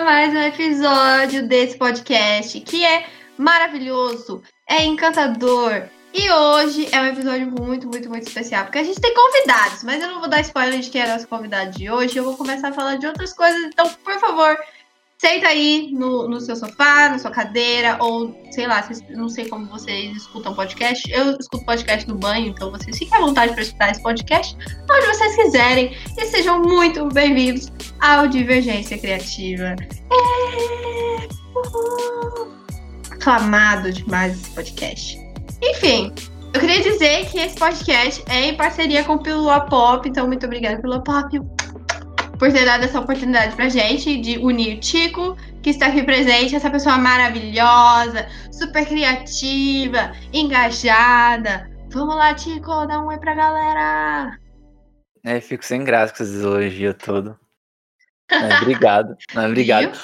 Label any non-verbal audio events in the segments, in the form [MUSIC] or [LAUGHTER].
Mais um episódio desse podcast que é maravilhoso, é encantador. E hoje é um episódio muito, muito, muito especial, porque a gente tem convidados, mas eu não vou dar spoiler de quem é nosso convidado de hoje, eu vou começar a falar de outras coisas, então, por favor, senta aí no, no seu sofá, na sua cadeira, ou sei lá, vocês, não sei como vocês escutam podcast. Eu escuto podcast no banho, então vocês fiquem à vontade para escutar esse podcast onde vocês quiserem. E sejam muito bem-vindos ao Divergência Criativa. É... Uhul. Aclamado demais esse podcast. Enfim, eu queria dizer que esse podcast é em parceria com o Pílula Pop, então muito obrigada, Pílula Pop, por ter dado essa oportunidade pra gente de unir o Tico, que está aqui presente, essa pessoa maravilhosa, super criativa, engajada. Vamos lá, Tico, dá um oi pra galera. É, fico sem graça com esses elogios todos. É, obrigado. [LAUGHS] Não, obrigado.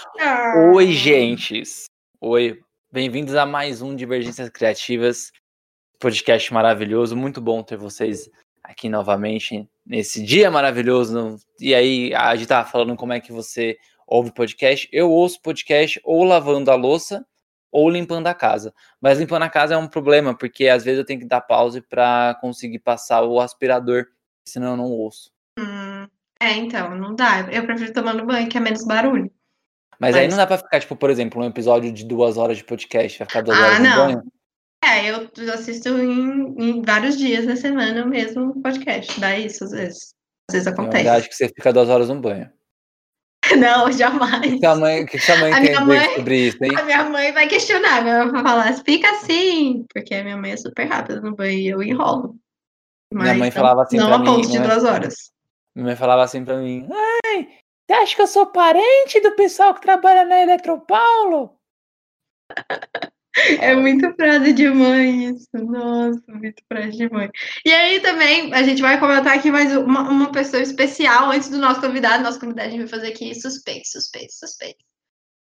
Oi, gentes. Oi. Bem-vindos a mais um Divergências Criativas podcast maravilhoso. Muito bom ter vocês aqui novamente nesse dia maravilhoso. E aí, a gente tava falando como é que você ouve podcast. Eu ouço podcast ou lavando a louça ou limpando a casa. Mas limpando a casa é um problema, porque às vezes eu tenho que dar pause para conseguir passar o aspirador, senão eu não ouço. Hum, é, então, não dá. Eu prefiro tomar no banho, que é menos barulho. Mas, Mas, aí não dá pra ficar, tipo, por exemplo, um episódio de duas horas de podcast, vai ficar duas ah, horas não. no banho. É, eu assisto em, em, vários dias da semana o mesmo podcast. Dá isso às vezes. Às vezes acontece. Eu acho que você fica duas horas no banho. [LAUGHS] Não, jamais. Que sua mãe, que sua mãe a tem mãe, sobre isso, hein? A minha mãe vai questionar, minha mãe vai falar, fica assim, porque a minha mãe é super rápida no banho e eu enrolo. Mas minha mãe não, falava assim não pra a mim. ponto de minha, duas horas. minha mãe falava assim pra mim: Ai, você acha que eu sou parente do pessoal que trabalha na Eletropaulo? [LAUGHS] É muito frase de mãe isso. Nossa, muito frase de mãe. E aí também a gente vai comentar aqui mais uma, uma pessoa especial antes do nosso convidado. Nosso convidado vai fazer aqui suspeito, suspeito, suspeito.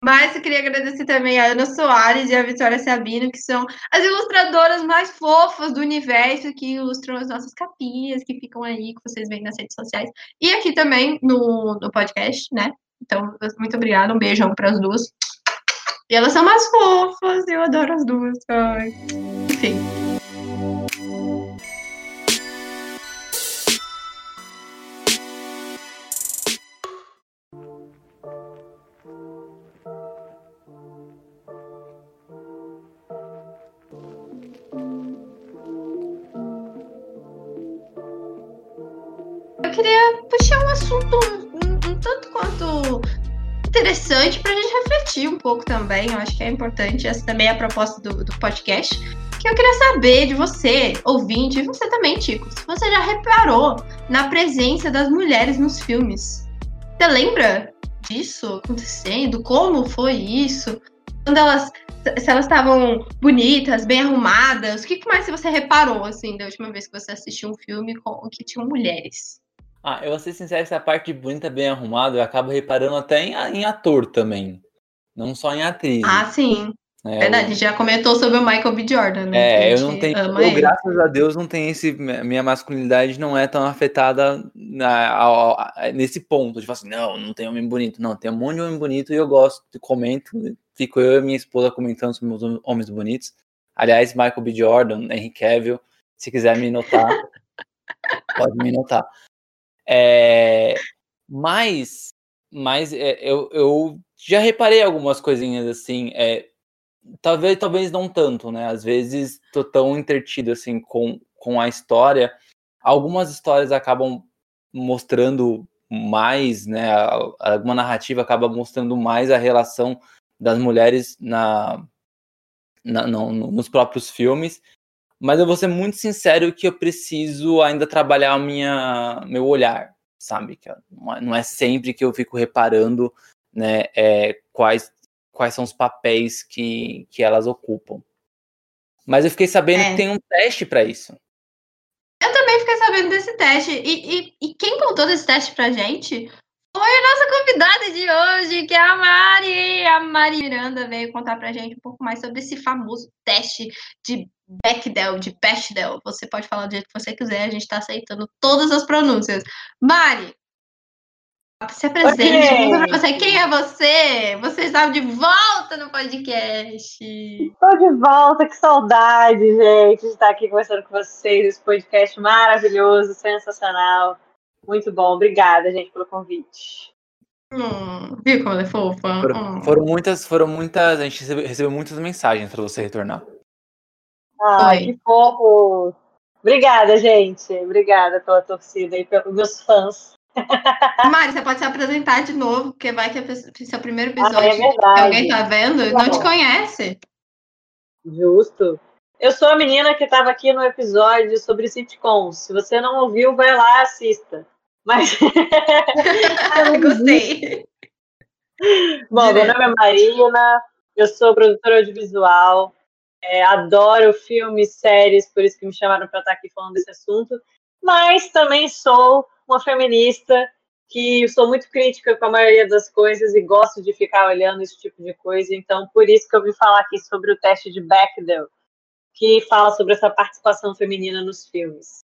Mas eu queria agradecer também a Ana Soares e a Vitória Sabino, que são as ilustradoras mais fofas do universo, que ilustram as nossas capinhas, que ficam aí, que vocês veem nas redes sociais. E aqui também no, no podcast, né? Então, muito obrigada, um beijão para as duas. E elas são mais fofas, eu adoro as duas. Ai. Enfim. Eu queria puxar um assunto um, um tanto quanto interessante para a gente refletir um pouco também. Eu acho que é importante. Essa também é a proposta do, do podcast. Que eu queria saber de você, ouvinte, e você também, Tico, se você já reparou na presença das mulheres nos filmes. Você lembra disso acontecendo? Como foi isso? Quando elas. Se elas estavam bonitas, bem arrumadas, o que mais você reparou, assim, da última vez que você assistiu um filme com que tinham mulheres? Ah, eu vou ser sincero, essa parte de bonita, bem arrumada, eu acabo reparando até em, em ator também. Não só em atriz. Ah, sim. É, Verdade, eu... já comentou sobre o Michael B. Jordan, né? É, eu não tenho. Eu, graças a Deus, não tem esse. Minha masculinidade não é tão afetada na, a, a, nesse ponto. Falar assim, não, não tem homem bonito. Não, tem um monte de homem bonito e eu gosto, comento. Fico eu e minha esposa comentando sobre os homens bonitos. Aliás, Michael B. Jordan, Henry Cavill, se quiser me notar, [LAUGHS] pode me notar. É, mas, mas é, eu, eu já reparei algumas coisinhas assim. É, talvez, talvez não tanto, né? Às vezes tô tão entretido assim com, com a história. Algumas histórias acabam mostrando mais, né? Alguma narrativa acaba mostrando mais a relação das mulheres na, na não, nos próprios filmes. Mas eu vou ser muito sincero que eu preciso ainda trabalhar minha, meu olhar, sabe? Que não é sempre que eu fico reparando, né, é, quais, quais são os papéis que, que elas ocupam. Mas eu fiquei sabendo é. que tem um teste para isso. Eu também fiquei sabendo desse teste. E, e, e quem contou desse teste pra gente foi a nossa convidada de hoje, que é a Mari. A Mari Miranda veio contar pra gente um pouco mais sobre esse famoso teste de Bechdel, de Bechdel. Você pode falar do jeito que você quiser, a gente tá aceitando todas as pronúncias. Mari, se apresente, okay. você. Quem é você? Você está de volta no podcast. Estou de volta, que saudade, gente, de estar aqui conversando com vocês. Esse podcast maravilhoso, sensacional. Muito bom. Obrigada, gente, pelo convite. Hum, viu como ela é fofa? Foram, hum. foram, muitas, foram muitas. A gente recebeu, recebeu muitas mensagens para você retornar. Ai, que fofo! Obrigada, gente. Obrigada pela torcida e pelos meus fãs. Mari, você pode se apresentar de novo, porque vai que é o primeiro episódio ah, é que alguém tá vendo e não te conhece. Justo. Eu sou a menina que estava aqui no episódio sobre sitcoms. Se você não ouviu, vai lá assista. Mas. [LAUGHS] Gostei. Bom, meu nome é Marina, eu sou produtora audiovisual, é, adoro filmes, séries, por isso que me chamaram para estar aqui falando desse assunto. Mas também sou uma feminista que sou muito crítica com a maioria das coisas e gosto de ficar olhando esse tipo de coisa. Então, por isso que eu vim falar aqui sobre o teste de Bechdel, que fala sobre essa participação feminina nos filmes.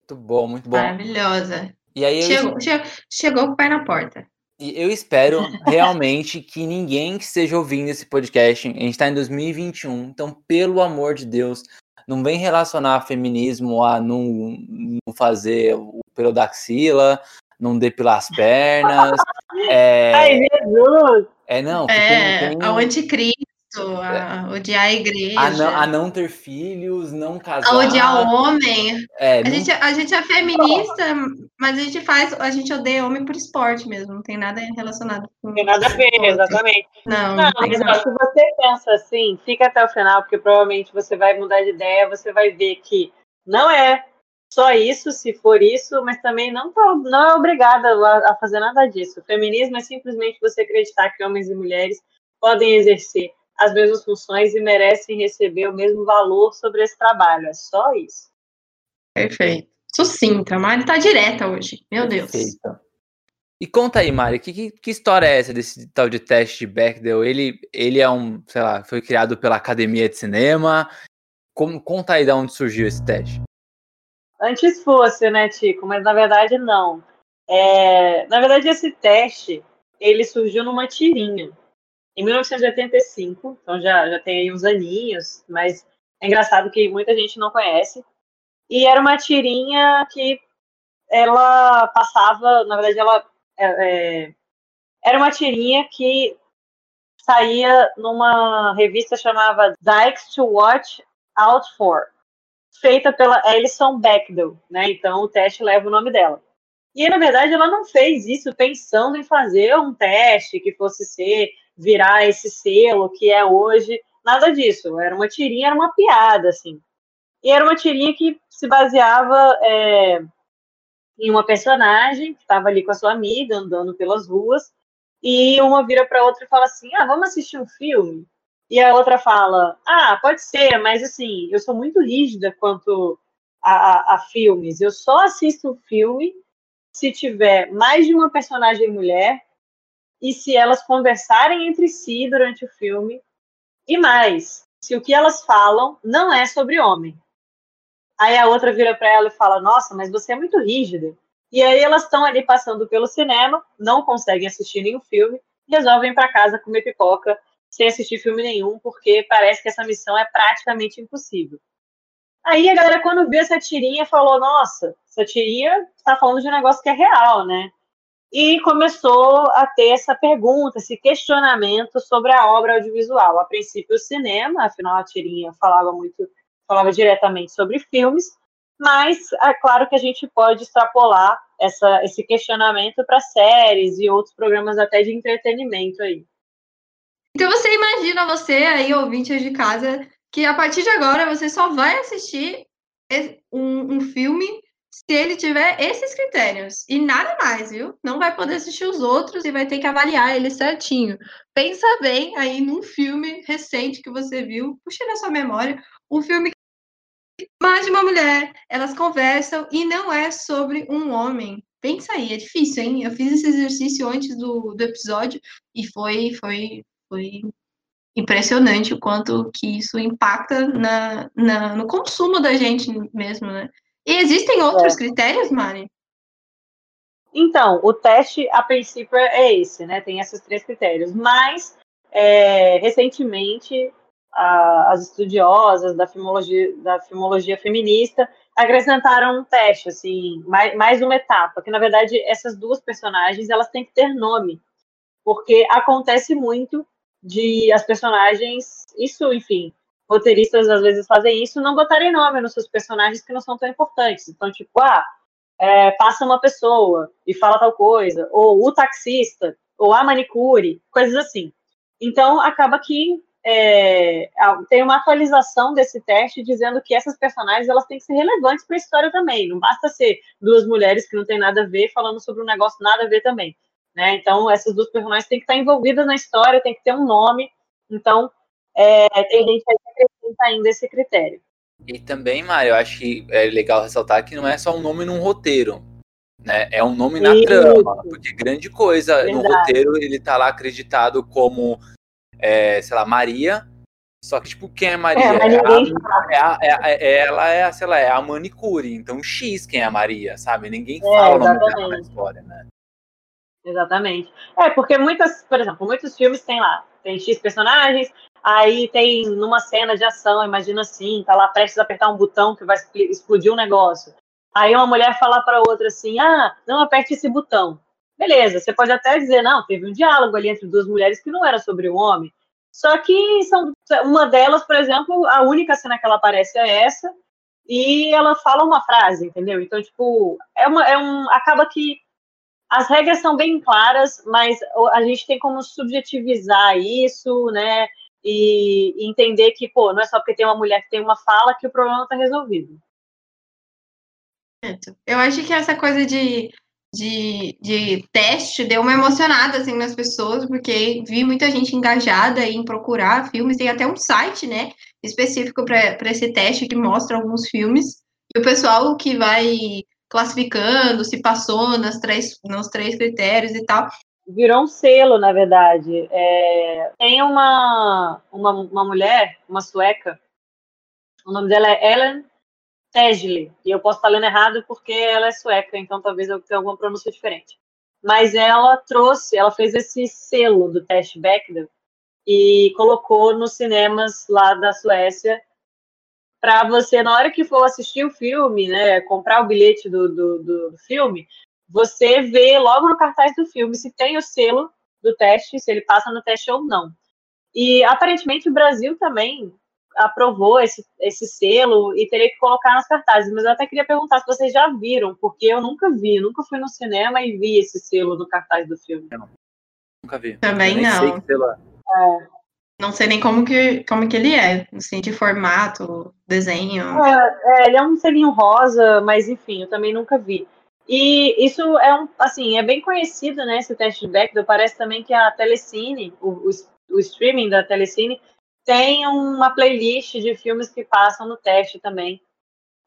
Muito bom, muito bom. Maravilhosa. E aí chegou, eu... chegou, chegou com o pé na porta. E eu espero [LAUGHS] realmente que ninguém que esteja ouvindo esse podcast, a gente está em 2021, então, pelo amor de Deus, não vem relacionar feminismo a não, não fazer o pelo da axila, não depilar as pernas. [LAUGHS] É... Ai, Jesus! É, não. É, tem, tem... o anticristo, a é. odiar a igreja. A não, a não, ter filhos, não casar. A odiar o homem. É, a, não... gente, a gente é feminista, mas a gente faz, a gente odeia homem por esporte mesmo, não tem nada relacionado com. Não tem nada a ver, exatamente. Não, não, não mas se você pensa assim, fica até o final, porque provavelmente você vai mudar de ideia, você vai ver que não é só isso, se for isso, mas também não, tá, não é obrigada a, a fazer nada disso. O feminismo é simplesmente você acreditar que homens e mulheres podem exercer as mesmas funções e merecem receber o mesmo valor sobre esse trabalho. É só isso. Perfeito. Sucinta, Mari tá direta hoje. Meu Deus. Perfeito. E conta aí, Mari, que, que, que, história é essa desse tal de teste de Bechdel? Ele, ele é um, sei lá, foi criado pela Academia de Cinema. Como, conta aí de onde surgiu esse teste. Antes fosse, né, Tico? Mas na verdade não. É, na verdade, esse teste ele surgiu numa tirinha. Em 1985, então já, já tem aí uns aninhos, mas é engraçado que muita gente não conhece. E era uma tirinha que ela passava, na verdade, ela é, é, era uma tirinha que saía numa revista chamada Dykes to Watch Out For feita pela Alison Bechdel, né? Então o teste leva o nome dela. E na verdade ela não fez isso pensando em fazer um teste que fosse ser virar esse selo que é hoje, nada disso. Era uma tirinha, era uma piada assim. E era uma tirinha que se baseava é, em uma personagem que estava ali com a sua amiga andando pelas ruas e uma vira para outra e fala assim: "Ah, vamos assistir um filme". E a outra fala: Ah, pode ser, mas assim, eu sou muito rígida quanto a, a, a filmes. Eu só assisto filme se tiver mais de uma personagem mulher e se elas conversarem entre si durante o filme. E mais, se o que elas falam não é sobre homem. Aí a outra vira para ela e fala: Nossa, mas você é muito rígida. E aí elas estão ali passando pelo cinema, não conseguem assistir nenhum filme, resolvem para casa comer pipoca sem assistir filme nenhum, porque parece que essa missão é praticamente impossível. Aí a galera, quando viu essa tirinha, falou: Nossa, essa tirinha está falando de um negócio que é real, né? E começou a ter essa pergunta, esse questionamento sobre a obra audiovisual. A princípio, o cinema, afinal, a tirinha falava muito, falava diretamente sobre filmes, mas é claro que a gente pode extrapolar essa, esse questionamento para séries e outros programas até de entretenimento aí. Então você imagina você aí, ouvinte de casa, que a partir de agora você só vai assistir um, um filme se ele tiver esses critérios e nada mais, viu? Não vai poder assistir os outros e vai ter que avaliar ele certinho. Pensa bem aí num filme recente que você viu, puxa na sua memória, um filme que mais de uma mulher, elas conversam e não é sobre um homem. Pensa aí, é difícil, hein? Eu fiz esse exercício antes do, do episódio e foi, foi, foi impressionante o quanto que isso impacta na, na, no consumo da gente mesmo, né? E existem outros é. critérios, Mari? Então, o teste, a princípio, é esse, né? Tem esses três critérios. Mas, é, recentemente, a, as estudiosas da filmologia, da filmologia feminista acrescentaram um teste, assim, mais, mais uma etapa, que, na verdade, essas duas personagens, elas têm que ter nome. Porque acontece muito de as personagens, isso, enfim, roteiristas às vezes fazem isso, não botarem nome nos seus personagens que não são tão importantes. Então, tipo, ah, é, passa uma pessoa e fala tal coisa, ou o taxista, ou a manicure, coisas assim. Então, acaba que é, tem uma atualização desse teste dizendo que essas personagens elas têm que ser relevantes para a história também. Não basta ser duas mulheres que não tem nada a ver falando sobre um negócio nada a ver também. Né? Então, essas duas personagens têm que estar envolvidas na história, tem que ter um nome. Então, é, tem gente que acrescenta ainda esse critério. E também, Mário, eu acho que é legal ressaltar que não é só um nome num roteiro. Né? É um nome na Isso. trama, porque grande coisa Verdade. no roteiro ele tá lá acreditado como, é, sei lá, Maria, só que, tipo, quem é Maria? É, é, a, é, a, é, ela é, sei lá, é a manicure. Então, X quem é a Maria, sabe? Ninguém é, fala o nome dela na história, né? Exatamente. É, porque muitas, por exemplo, muitos filmes tem lá, tem X personagens, aí tem numa cena de ação, imagina assim, tá lá prestes a apertar um botão que vai explodir um negócio. Aí uma mulher fala para outra assim: "Ah, não aperte esse botão". Beleza, você pode até dizer, não, teve um diálogo ali entre duas mulheres que não era sobre um homem. Só que são uma delas, por exemplo, a única cena que ela aparece é essa, e ela fala uma frase, entendeu? Então, tipo, é, uma, é um. Acaba que as regras são bem claras, mas a gente tem como subjetivizar isso, né? E entender que, pô, não é só porque tem uma mulher que tem uma fala que o problema está resolvido. Eu acho que essa coisa de, de, de teste deu uma emocionada assim, nas pessoas, porque vi muita gente engajada em procurar filmes. Tem até um site, né, específico para esse teste que mostra alguns filmes. E o pessoal que vai classificando, se passou nas três, nos três critérios e tal. Virou um selo, na verdade. É, tem uma, uma, uma mulher, uma sueca, o nome dela é Ellen Tegley, e eu posso estar lendo errado porque ela é sueca, então talvez eu tenha alguma pronúncia diferente. Mas ela trouxe, ela fez esse selo do teste Bechdel e colocou nos cinemas lá da Suécia para você, na hora que for assistir o filme, né, comprar o bilhete do, do, do, filme, você vê logo no cartaz do filme se tem o selo do teste, se ele passa no teste ou não. E aparentemente o Brasil também aprovou esse, esse selo e teria que colocar nas cartazes. Mas eu até queria perguntar se vocês já viram, porque eu nunca vi, nunca fui no cinema e vi esse selo no cartaz do filme. Não, nunca vi. Também não. Sei que selo é. é. Não sei nem como que, como que ele é, assim, de formato, desenho. É, é, ele é um selinho rosa, mas enfim, eu também nunca vi. E isso é um, assim, é bem conhecido, né, esse teste de Bechdel. Parece também que a Telecine, o, o, o streaming da Telecine, tem uma playlist de filmes que passam no teste também.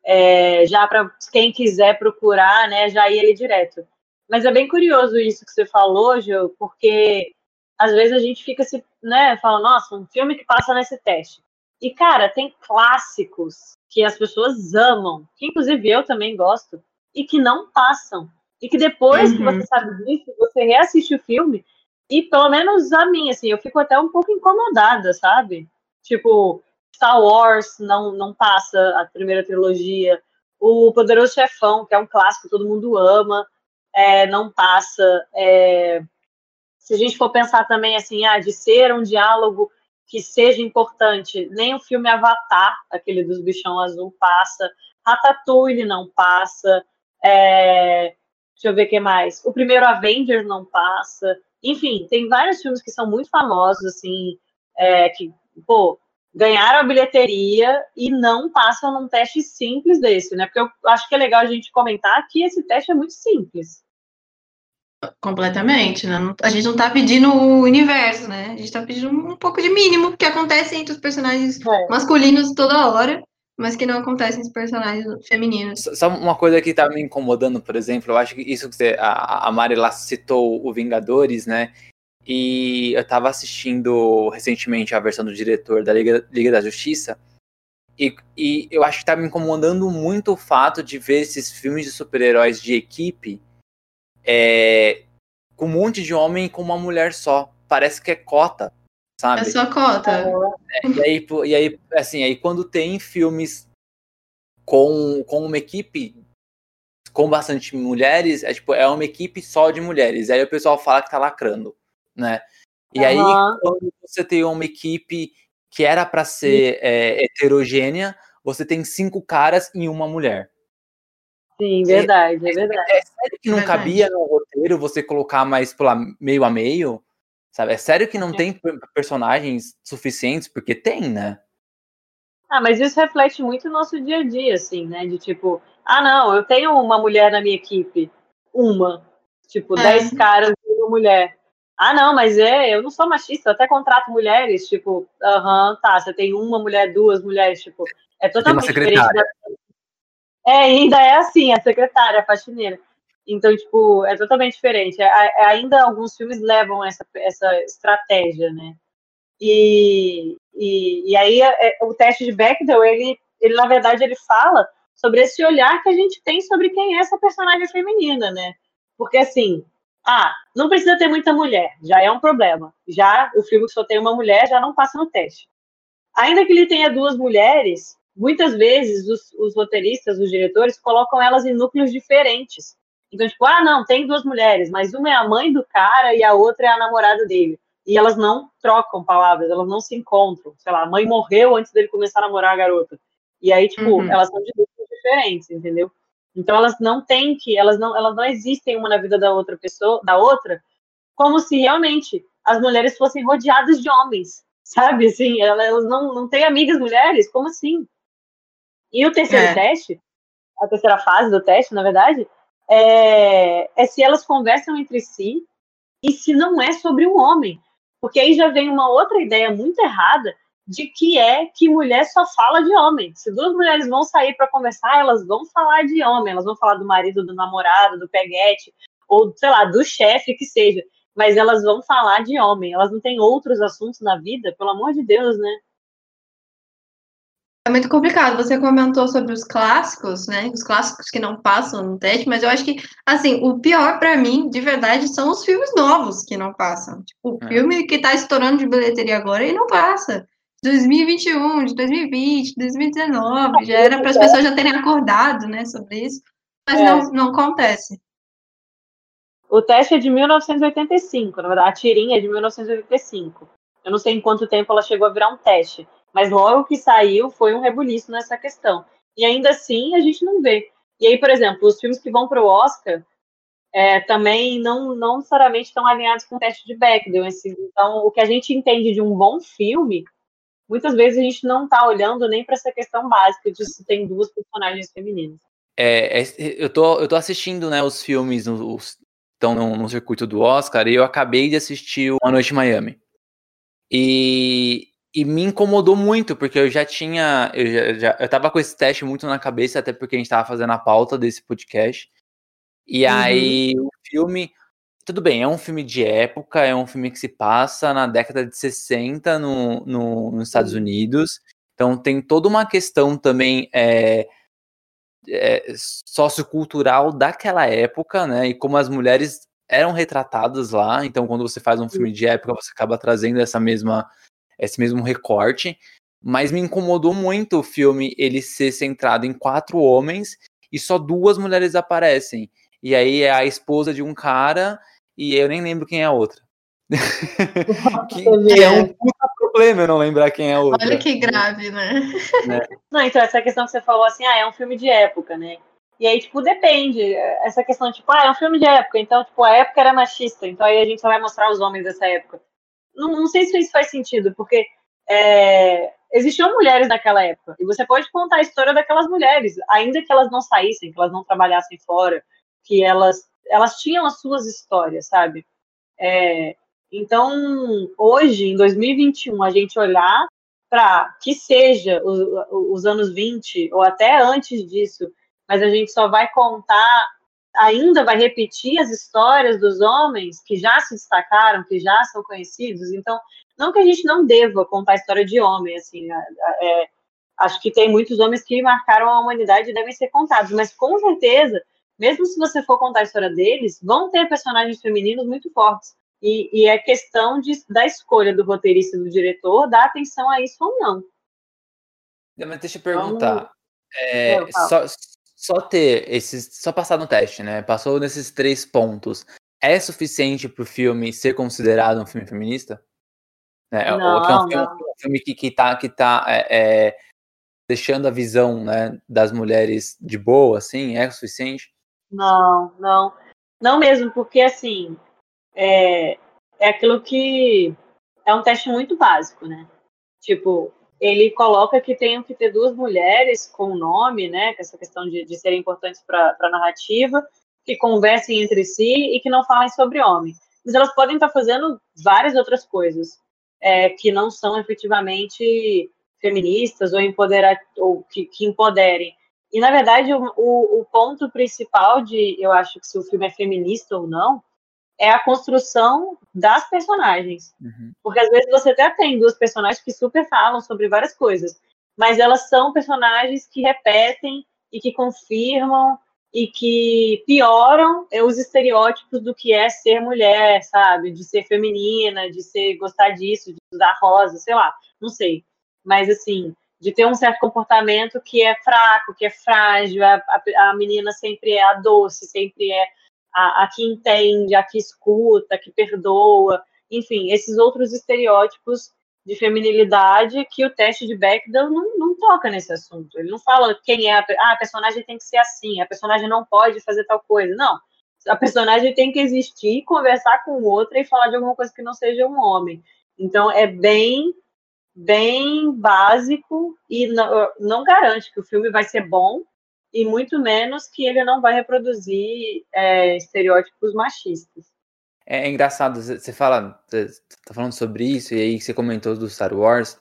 É, já para quem quiser procurar, né, já ir ele direto. Mas é bem curioso isso que você falou, Gil, porque às vezes a gente fica se, né, fala, nossa, um filme que passa nesse teste. E, cara, tem clássicos que as pessoas amam, que inclusive eu também gosto, e que não passam. E que depois uhum. que você sabe disso, você reassiste o filme, e pelo menos a mim, assim, eu fico até um pouco incomodada, sabe? Tipo, Star Wars não, não passa a primeira trilogia, o Poderoso Chefão, que é um clássico, todo mundo ama, é, não passa. É, se a gente for pensar também assim, ah, de ser um diálogo que seja importante, nem o filme Avatar, aquele dos bichão azul, passa. Ratatouille não passa. É... Deixa eu ver o que mais. O primeiro Avengers não passa. Enfim, tem vários filmes que são muito famosos, assim, é, que, pô, ganharam a bilheteria e não passam num teste simples desse, né? Porque eu acho que é legal a gente comentar que esse teste é muito simples. Completamente, né? A gente não tá pedindo o universo, né? A gente tá pedindo um pouco de mínimo que acontece entre os personagens é. masculinos toda hora, mas que não acontece entre os personagens femininos. Só uma coisa que tá me incomodando, por exemplo, eu acho que isso que você, a, a Mari lá citou o Vingadores, né? E eu tava assistindo recentemente a versão do diretor da Liga, Liga da Justiça. E, e eu acho que tá me incomodando muito o fato de ver esses filmes de super-heróis de equipe é, com um monte de homem com uma mulher só. Parece que é cota, sabe? É só cota. É, e, aí, e aí, assim, aí quando tem filmes com, com uma equipe com bastante mulheres, é tipo, é uma equipe só de mulheres. Aí o pessoal fala que tá lacrando, né? E uhum. aí, quando você tem uma equipe que era para ser é, heterogênea, você tem cinco caras e uma mulher. Sim, verdade, é, é verdade. É, sério que não cabia no roteiro você colocar mais pela meio a meio? Sabe? É sério que não é. tem personagens suficientes? Porque tem, né? Ah, mas isso reflete muito o nosso dia a dia, assim, né? De tipo, ah, não, eu tenho uma mulher na minha equipe. Uma. Tipo, é. dez caras e uma mulher. Ah, não, mas é, eu não sou machista, eu até contrato mulheres, tipo, aham, uh -huh, tá, você tem uma mulher, duas mulheres, tipo, é totalmente diferente da, é, ainda é assim, a secretária, a faxineira. Então, tipo, é totalmente diferente. É, é, ainda alguns filmes levam essa, essa estratégia, né? E, e, e aí é, o teste de Bechdel, ele, ele, na verdade, ele fala sobre esse olhar que a gente tem sobre quem é essa personagem feminina, né? Porque, assim, ah, não precisa ter muita mulher, já é um problema. Já o filme que só tem uma mulher já não passa no teste. Ainda que ele tenha duas mulheres, muitas vezes os, os, roteiristas, os diretores, colocam elas em núcleos diferentes. Então, tipo, ah, não, tem duas mulheres, mas uma é a mãe do cara e a outra é a namorada dele. E elas não trocam palavras, elas não se encontram. Sei lá, a mãe morreu antes dele começar a namorar a garota. E aí, tipo, uhum. elas são de núcleos diferentes, entendeu? Então elas não têm que, elas não, elas não existem uma na vida da outra pessoa, da outra, como se realmente as mulheres fossem rodeadas de homens, sabe? Assim, elas não, não têm amigas mulheres, como assim? E o terceiro é. teste, a terceira fase do teste, na verdade, é, é se elas conversam entre si e se não é sobre um homem. Porque aí já vem uma outra ideia muito errada de que é que mulher só fala de homem. Se duas mulheres vão sair para conversar, elas vão falar de homem, elas vão falar do marido, do namorado, do peguete, ou sei lá, do chefe que seja. Mas elas vão falar de homem, elas não têm outros assuntos na vida, pelo amor de Deus, né? É muito complicado. Você comentou sobre os clássicos, né? Os clássicos que não passam no teste, mas eu acho que, assim, o pior para mim, de verdade, são os filmes novos que não passam. Tipo, o é. filme que tá estourando de bilheteria agora e não passa. 2021, de 2020, 2019, já era para as pessoas já terem acordado, né, sobre isso, mas é. não, não acontece. O teste é de 1985, na verdade, a tirinha é de 1985. Eu não sei em quanto tempo ela chegou a virar um teste. Mas logo que saiu, foi um rebuliço nessa questão. E ainda assim, a gente não vê. E aí, por exemplo, os filmes que vão para o Oscar é, também não, não necessariamente estão alinhados com o teste de Bechdel. Então, o que a gente entende de um bom filme, muitas vezes a gente não está olhando nem para essa questão básica de se tem duas personagens femininas. É, é, eu, tô, eu tô assistindo né, os filmes os, estão no, no circuito do Oscar e eu acabei de assistir Uma Noite em Miami. E e me incomodou muito, porque eu já tinha. Eu, já, já, eu tava com esse teste muito na cabeça, até porque a gente tava fazendo a pauta desse podcast. E uhum. aí o filme. Tudo bem, é um filme de época, é um filme que se passa na década de 60 no, no, nos Estados Unidos. Então tem toda uma questão também é, é, sociocultural daquela época, né? E como as mulheres eram retratadas lá. Então, quando você faz um filme de época, você acaba trazendo essa mesma esse mesmo recorte, mas me incomodou muito o filme ele ser centrado em quatro homens e só duas mulheres aparecem. E aí é a esposa de um cara e eu nem lembro quem é a outra. [LAUGHS] que, que, é um puta problema eu não lembrar quem é a outra. Olha que grave, né? É. Não, então essa questão que você falou assim, ah, é um filme de época, né? E aí, tipo, depende. Essa questão, tipo, ah, é um filme de época, então, tipo, a época era machista, então aí a gente só vai mostrar os homens dessa época não, não sei se isso faz sentido, porque é, existiam mulheres naquela época. E você pode contar a história daquelas mulheres, ainda que elas não saíssem, que elas não trabalhassem fora, que elas, elas tinham as suas histórias, sabe? É, então, hoje, em 2021, a gente olhar para que seja os, os anos 20 ou até antes disso, mas a gente só vai contar, ainda vai repetir as histórias dos homens que já se destacaram, que já são conhecidos. Então, não que a gente não deva contar a história de homem, assim, é, é, acho que tem muitos homens que marcaram a humanidade e devem ser contados, mas com certeza, mesmo se você for contar a história deles, vão ter personagens femininos muito fortes. E, e é questão de, da escolha do roteirista e do diretor dar atenção a isso ou não. Mas deixa eu perguntar. É, só, só ter esses. Só passar no teste, né? Passou nesses três pontos. É suficiente para o filme ser considerado um filme feminista? É, não, é um filme, um filme, que, que tá, que tá é, é, deixando a visão né, das mulheres de boa, assim, é suficiente? Não, não. Não mesmo, porque assim, é, é aquilo que é um teste muito básico, né? Tipo, ele coloca que tem que ter duas mulheres com nome, né? Com essa questão de, de serem importantes para a narrativa, que conversem entre si e que não falem sobre homem. Mas elas podem estar fazendo várias outras coisas é, que não são efetivamente feministas ou, empoderar, ou que, que empoderem. E, na verdade, o, o, o ponto principal de, eu acho que se o filme é feminista ou não, é a construção das personagens. Uhum. Porque às vezes você até tem duas personagens que super falam sobre várias coisas, mas elas são personagens que repetem e que confirmam e que pioram os estereótipos do que é ser mulher, sabe? De ser feminina, de ser gostar disso, de usar rosa, sei lá, não sei. Mas assim, de ter um certo comportamento que é fraco, que é frágil, a, a, a menina sempre é a doce, sempre é a, a que entende, a que escuta, a que perdoa, enfim, esses outros estereótipos de feminilidade que o teste de Bechdel não, não toca nesse assunto. Ele não fala quem é a, ah, a personagem tem que ser assim, a personagem não pode fazer tal coisa. Não. A personagem tem que existir, conversar com outra e falar de alguma coisa que não seja um homem. Então é bem bem básico e não, não garante que o filme vai ser bom, e muito menos que ele não vai reproduzir é, estereótipos machistas. É, é engraçado, você fala, você tá falando sobre isso, e aí você comentou do Star Wars.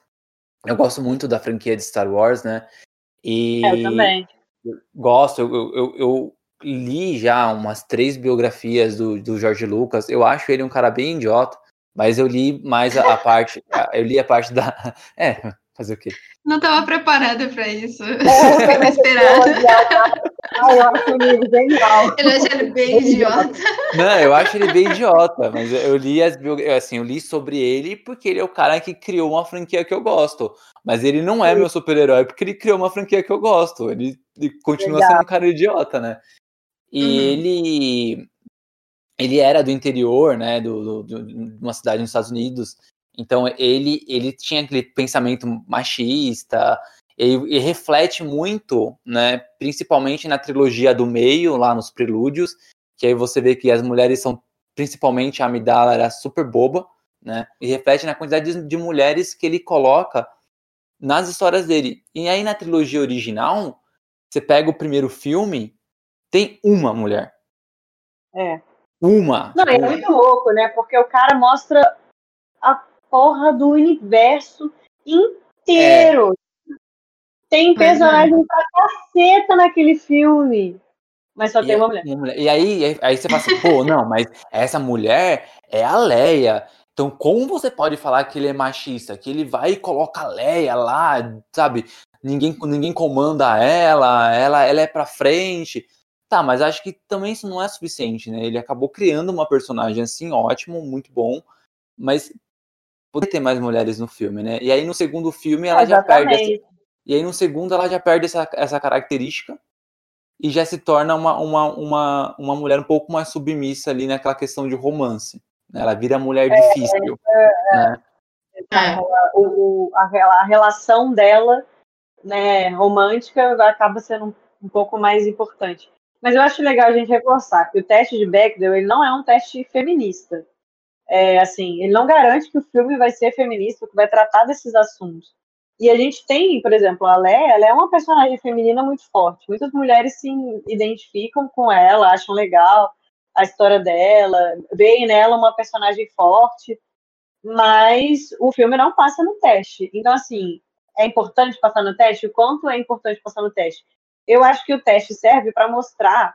Eu gosto muito da franquia de Star Wars, né? E eu também. Gosto, eu, eu, eu li já umas três biografias do, do George Lucas. Eu acho ele um cara bem idiota, mas eu li mais a, a parte. eu li a parte da. [LAUGHS] É, Fazer o quê? Não estava preparada para isso. É, [LAUGHS] não estava esperada. Ai, eu acho ele genial. Eu acho ele bem idiota. Não, eu acho ele bem idiota, mas eu li as assim, eu li sobre ele porque ele é o cara que criou uma franquia que eu gosto. Mas ele não é meu super-herói porque ele criou uma franquia que eu gosto. Ele, ele continua Legal. sendo um cara idiota, né? E uhum. ele ele era do interior, né, do, do, de uma cidade nos Estados Unidos, então ele, ele tinha aquele pensamento machista, e, e, reflete muito, né, principalmente na trilogia do meio, lá nos prelúdios, que aí você vê que as mulheres são, principalmente a Amidala era super boba, né, e reflete na quantidade de, de mulheres que ele coloca nas histórias dele. E aí na trilogia original, você pega o primeiro filme, tem uma mulher. É. Uma. Não, é muito louco, né? Porque o cara mostra a porra do universo inteiro. É. Tem personagem uhum. pra caceta naquele filme. Mas só e tem uma mulher. mulher. E aí, aí você fala assim, pô, não, mas essa mulher é a Leia. Então, como você pode falar que ele é machista? Que ele vai e coloca a Leia lá, sabe? Ninguém, ninguém comanda ela, ela, ela é pra frente. Tá, mas acho que também isso não é suficiente, né? Ele acabou criando uma personagem assim, ótimo, muito bom, mas poder ter mais mulheres no filme, né? E aí no segundo filme ela Exatamente. já perde. Essa, e aí no segundo ela já perde essa, essa característica e já se torna uma, uma, uma, uma mulher um pouco mais submissa ali naquela questão de romance. Né? Ela vira mulher é, difícil. É, é. né? É. O, a, a, relação dela né, romântica acaba sendo um, um pouco mais importante. Mas eu acho legal a gente reforçar que o teste de Bechdel ele não é um teste feminista. É, assim, ele não garante que o filme vai ser feminista, que vai tratar desses assuntos. E a gente tem, por exemplo, a Lé, ela é uma personagem feminina muito forte. Muitas mulheres se identificam com ela, acham legal a história dela, veem nela uma personagem forte, mas o filme não passa no teste. Então, assim, é importante passar no teste? O quanto é importante passar no teste? Eu acho que o teste serve para mostrar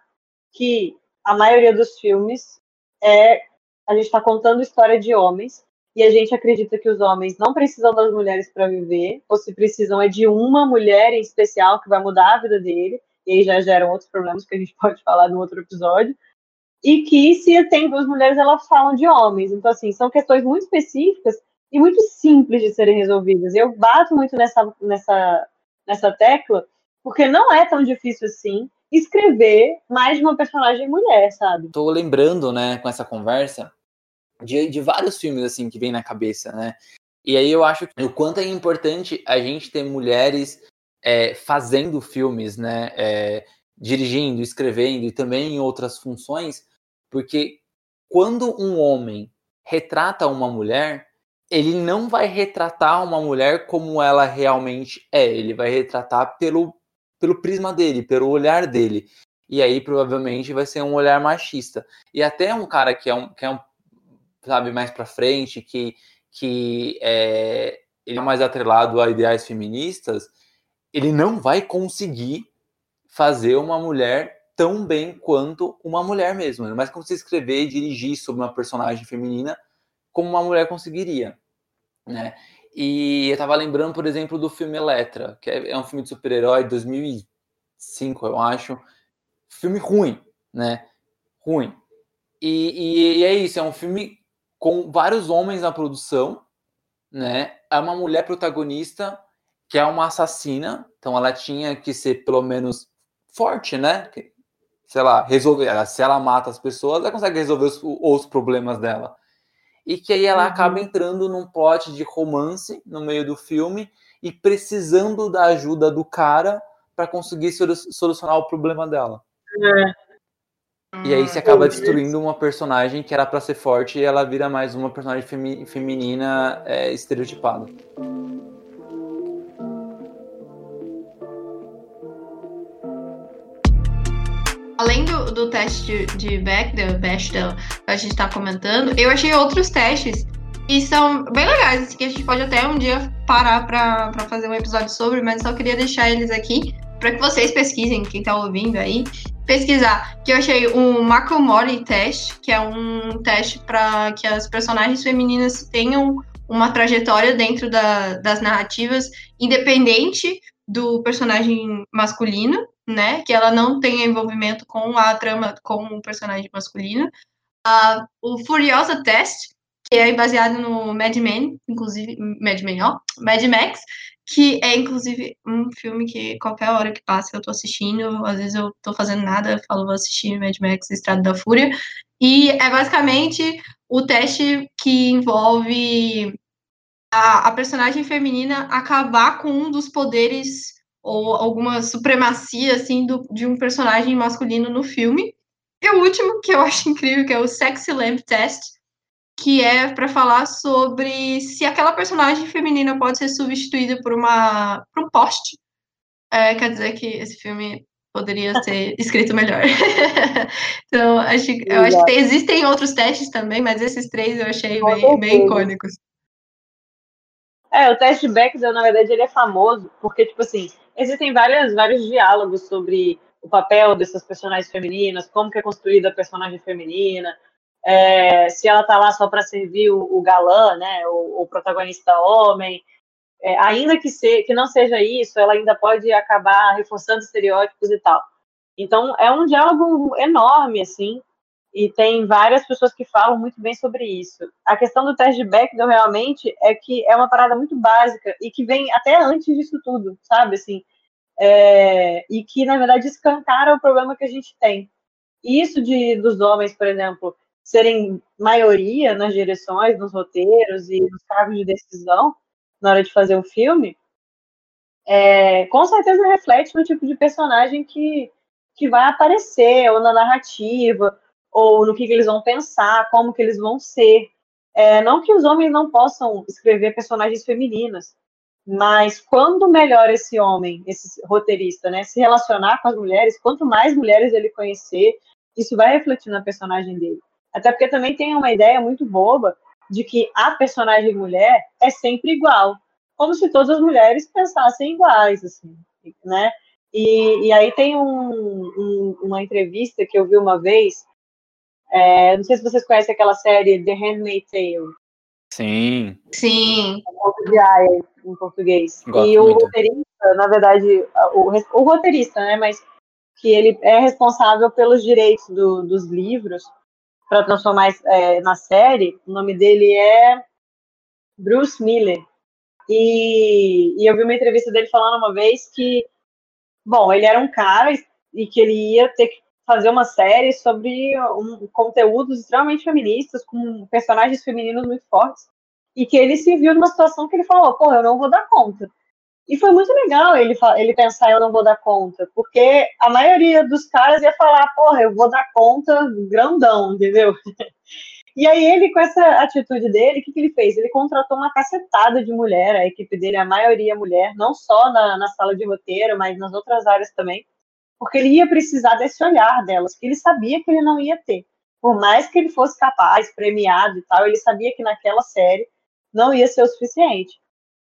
que a maioria dos filmes é a gente está contando história de homens e a gente acredita que os homens não precisam das mulheres para viver, ou se precisam é de uma mulher em especial que vai mudar a vida dele, e aí já geram outros problemas que a gente [LAUGHS] pode falar no outro episódio. E que se tem duas mulheres, elas falam de homens. Então, assim, são questões muito específicas e muito simples de serem resolvidas. Eu bato muito nessa, nessa, nessa tecla, porque não é tão difícil assim escrever mais de uma personagem mulher, sabe? Tô lembrando, né, com essa conversa, de, de vários filmes, assim, que vem na cabeça, né? E aí eu acho o quanto é importante a gente ter mulheres é, fazendo filmes, né? É, dirigindo, escrevendo e também em outras funções, porque quando um homem retrata uma mulher, ele não vai retratar uma mulher como ela realmente é, ele vai retratar pelo, pelo prisma dele, pelo olhar dele. E aí provavelmente vai ser um olhar machista. E até um cara que é um, que é um sabe, mais para frente, que, que é, ele é mais atrelado a ideais feministas, ele não vai conseguir fazer uma mulher tão bem quanto uma mulher mesmo. Não mais como se escrever e dirigir sobre uma personagem feminina como uma mulher conseguiria, né? E eu tava lembrando, por exemplo, do filme Eletra, que é, é um filme de super-herói de 2005, eu acho. Filme ruim, né? Ruim. E, e, e, é isso, é um filme com vários homens na produção, né? É uma mulher protagonista que é uma assassina, então ela tinha que ser pelo menos forte, né? Sei lá, resolver. Se ela mata as pessoas, ela consegue resolver os, os problemas dela. E que aí ela uhum. acaba entrando num plot de romance no meio do filme e precisando da ajuda do cara para conseguir solucionar o problema dela. É. E aí você acaba destruindo uma personagem que era para ser forte e ela vira mais uma personagem femi feminina é, estereotipada. Além do, do teste de, de Bechdel, Bechdel que a gente está comentando, eu achei outros testes e são bem legais, assim, que a gente pode até um dia parar para fazer um episódio sobre, mas só queria deixar eles aqui para que vocês pesquisem, quem está ouvindo aí, pesquisar, que eu achei um Macomori teste, que é um teste para que as personagens femininas tenham uma trajetória dentro da, das narrativas, independente do personagem masculino, né? Que ela não tenha envolvimento com a trama com o personagem masculino. Uh, o Furiosa Test, que é baseado no Mad Men, inclusive, Mad Men, ó, Mad Max, que é inclusive um filme que qualquer hora que passa eu tô assistindo, às vezes eu tô fazendo nada, falo vou assistir Mad Max Estrada da Fúria, e é basicamente o teste que envolve a, a personagem feminina acabar com um dos poderes ou alguma supremacia assim do, de um personagem masculino no filme. E o último que eu acho incrível que é o Sexy Lamp Test, que é para falar sobre se aquela personagem feminina pode ser substituída por uma por um poste. É, quer dizer que esse filme poderia [LAUGHS] ser escrito melhor. [LAUGHS] então, acho, eu acho que existem outros testes também, mas esses três eu achei bem, bem icônicos. É, o teste Bechdel, na verdade, ele é famoso porque, tipo assim, existem várias, vários diálogos sobre o papel dessas personagens femininas, como que é construída a personagem feminina, é, se ela tá lá só para servir o, o, galã, né, o, o protagonista homem, é, ainda que, se, que não seja isso, ela ainda pode acabar reforçando estereótipos e tal. Então, é um diálogo enorme, assim, e tem várias pessoas que falam muito bem sobre isso. A questão do teste de realmente, é que é uma parada muito básica e que vem até antes disso tudo, sabe, assim, é, e que, na verdade, escancara o problema que a gente tem. Isso de, dos homens, por exemplo, serem maioria nas direções, nos roteiros e nos cargos de decisão na hora de fazer o filme, é, com certeza reflete no tipo de personagem que, que vai aparecer, ou na narrativa, ou no que, que eles vão pensar, como que eles vão ser. É, não que os homens não possam escrever personagens femininas, mas quando melhor esse homem, esse roteirista, né, se relacionar com as mulheres, quanto mais mulheres ele conhecer, isso vai refletir na personagem dele. Até porque também tem uma ideia muito boba de que a personagem mulher é sempre igual, como se todas as mulheres pensassem iguais, assim, né? E, e aí tem um, um, uma entrevista que eu vi uma vez, é, não sei se vocês conhecem aquela série The Handmaid's Tale. Sim. Sim. Em português. Gosto e o muito. roteirista, na verdade, o, o roteirista, né, mas que ele é responsável pelos direitos do, dos livros para transformar é, na série. O nome dele é Bruce Miller. E, e eu vi uma entrevista dele falando uma vez que, bom, ele era um cara e que ele ia ter que fazer uma série sobre um, conteúdos extremamente feministas, com personagens femininos muito fortes, e que ele se viu numa situação que ele falou, pô, eu não vou dar conta. E foi muito legal ele, ele pensar, eu não vou dar conta, porque a maioria dos caras ia falar, porra, eu vou dar conta grandão, entendeu? [LAUGHS] E aí ele, com essa atitude dele, o que, que ele fez? Ele contratou uma cacetada de mulher, a equipe dele, a maioria mulher, não só na, na sala de roteiro, mas nas outras áreas também, porque ele ia precisar desse olhar delas, que ele sabia que ele não ia ter. Por mais que ele fosse capaz, premiado e tal, ele sabia que naquela série não ia ser o suficiente.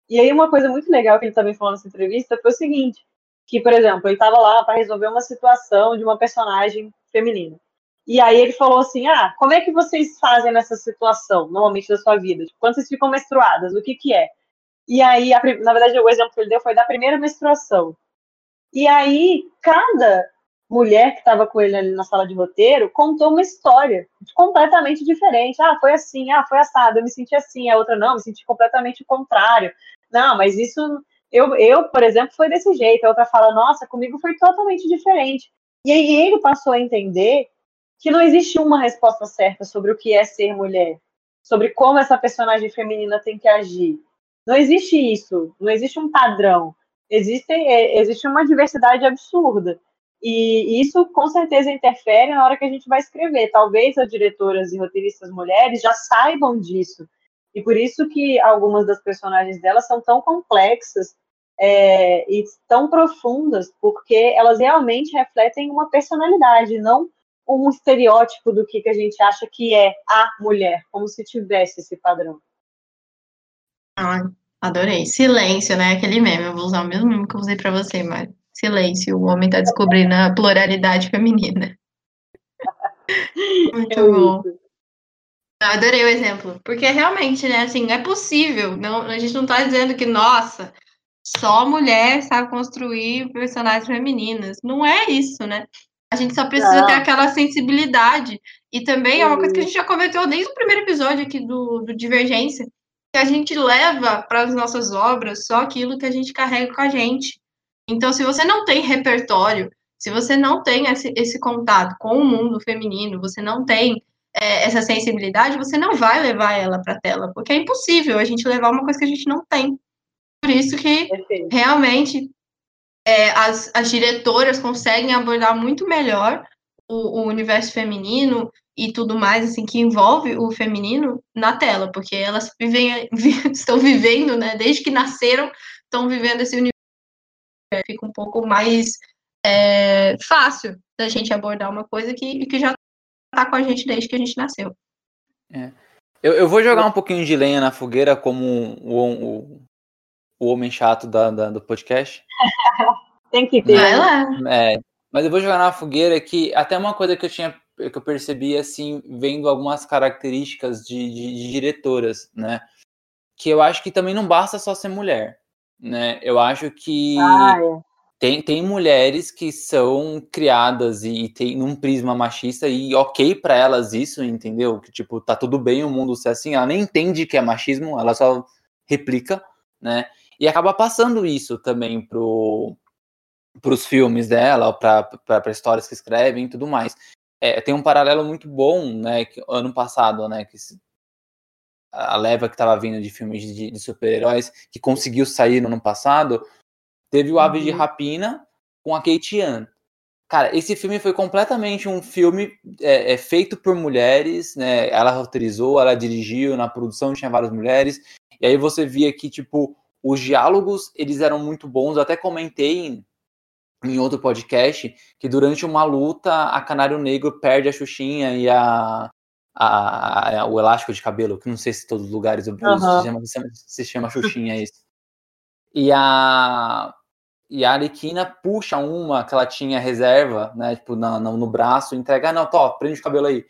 E aí uma coisa muito legal que ele também falou nessa entrevista foi o seguinte, que, por exemplo, ele estava lá para resolver uma situação de uma personagem feminina. E aí ele falou assim, ah, como é que vocês fazem nessa situação, normalmente da sua vida? Tipo, quando vocês ficam menstruadas, o que que é? E aí, a, na verdade, o exemplo que ele deu foi da primeira menstruação. E aí, cada mulher que estava com ele ali na sala de roteiro contou uma história completamente diferente. Ah, foi assim, ah, foi assado, eu me senti assim, a outra não, me senti completamente o contrário. Não, mas isso, eu, eu, por exemplo, foi desse jeito. A outra fala, nossa, comigo foi totalmente diferente. E aí ele passou a entender que não existe uma resposta certa sobre o que é ser mulher, sobre como essa personagem feminina tem que agir. Não existe isso, não existe um padrão. Existe, é, existe uma diversidade absurda. E isso com certeza interfere na hora que a gente vai escrever. Talvez as diretoras e roteiristas mulheres já saibam disso. E por isso que algumas das personagens delas são tão complexas é, e tão profundas, porque elas realmente refletem uma personalidade, não um estereótipo do que, que a gente acha que é a mulher, como se tivesse esse padrão. Ai, adorei. Silêncio, né? Aquele meme. Eu vou usar o mesmo meme que eu usei para você, mas silêncio. O homem tá descobrindo a pluralidade feminina. [LAUGHS] Muito é bom. Adorei o exemplo. Porque realmente, né, assim, é possível. Não, a gente não tá dizendo que, nossa, só mulher sabe construir personagens femininas. Não é isso, né? A gente só precisa não. ter aquela sensibilidade. E também é uma coisa que a gente já comentou desde o primeiro episódio aqui do, do Divergência, que a gente leva para as nossas obras só aquilo que a gente carrega com a gente. Então, se você não tem repertório, se você não tem esse, esse contato com o mundo feminino, você não tem é, essa sensibilidade, você não vai levar ela para a tela, porque é impossível a gente levar uma coisa que a gente não tem. Por isso que realmente é, as, as diretoras conseguem abordar muito melhor o, o, universo feminino e tudo mais assim que envolve o feminino na tela, porque elas vivem, [LAUGHS] estão vivendo, né, desde que nasceram, estão vivendo esse universo. Fica um pouco mais é, fácil da gente abordar uma coisa que, que já está com a gente desde que a gente nasceu. É. Eu, eu, vou jogar um pouquinho de lenha na fogueira como o, o, o homem chato da, da, do podcast. [LAUGHS] Tem que ter. Vai lá. É, mas eu vou jogar na fogueira que até uma coisa que eu tinha que eu percebi assim, vendo algumas características de, de, de diretoras, né? Que eu acho que também não basta só ser mulher, né? Eu acho que ah, é. tem, tem mulheres que são criadas e, e tem num prisma machista e ok para elas isso, entendeu? Que tipo, tá tudo bem o mundo ser assim, ela nem entende que é machismo, ela só replica, né? E acaba passando isso também pro para os filmes dela, para histórias que escrevem e tudo mais. É, tem um paralelo muito bom, né, que, ano passado, né, que a leva que estava vindo de filmes de, de super-heróis, que conseguiu sair no ano passado, teve o Aves de uhum. Rapina com a Kate Ann, Cara, esse filme foi completamente um filme é, é, feito por mulheres, né? Ela roteirizou, ela dirigiu, na produção tinha várias mulheres. E aí você via que, tipo, os diálogos, eles eram muito bons. Eu até comentei em, em outro podcast que durante uma luta, a Canário Negro perde a Xuxinha e a, a, a, o elástico de cabelo, que não sei se todos os lugares do Brasil uhum. se, chama, se chama [LAUGHS] Xuxinha isso. E a e a Arlequina puxa uma que ela tinha reserva, né, tipo, no, no, no braço, entrega, ah, não, top, prende o cabelo aí.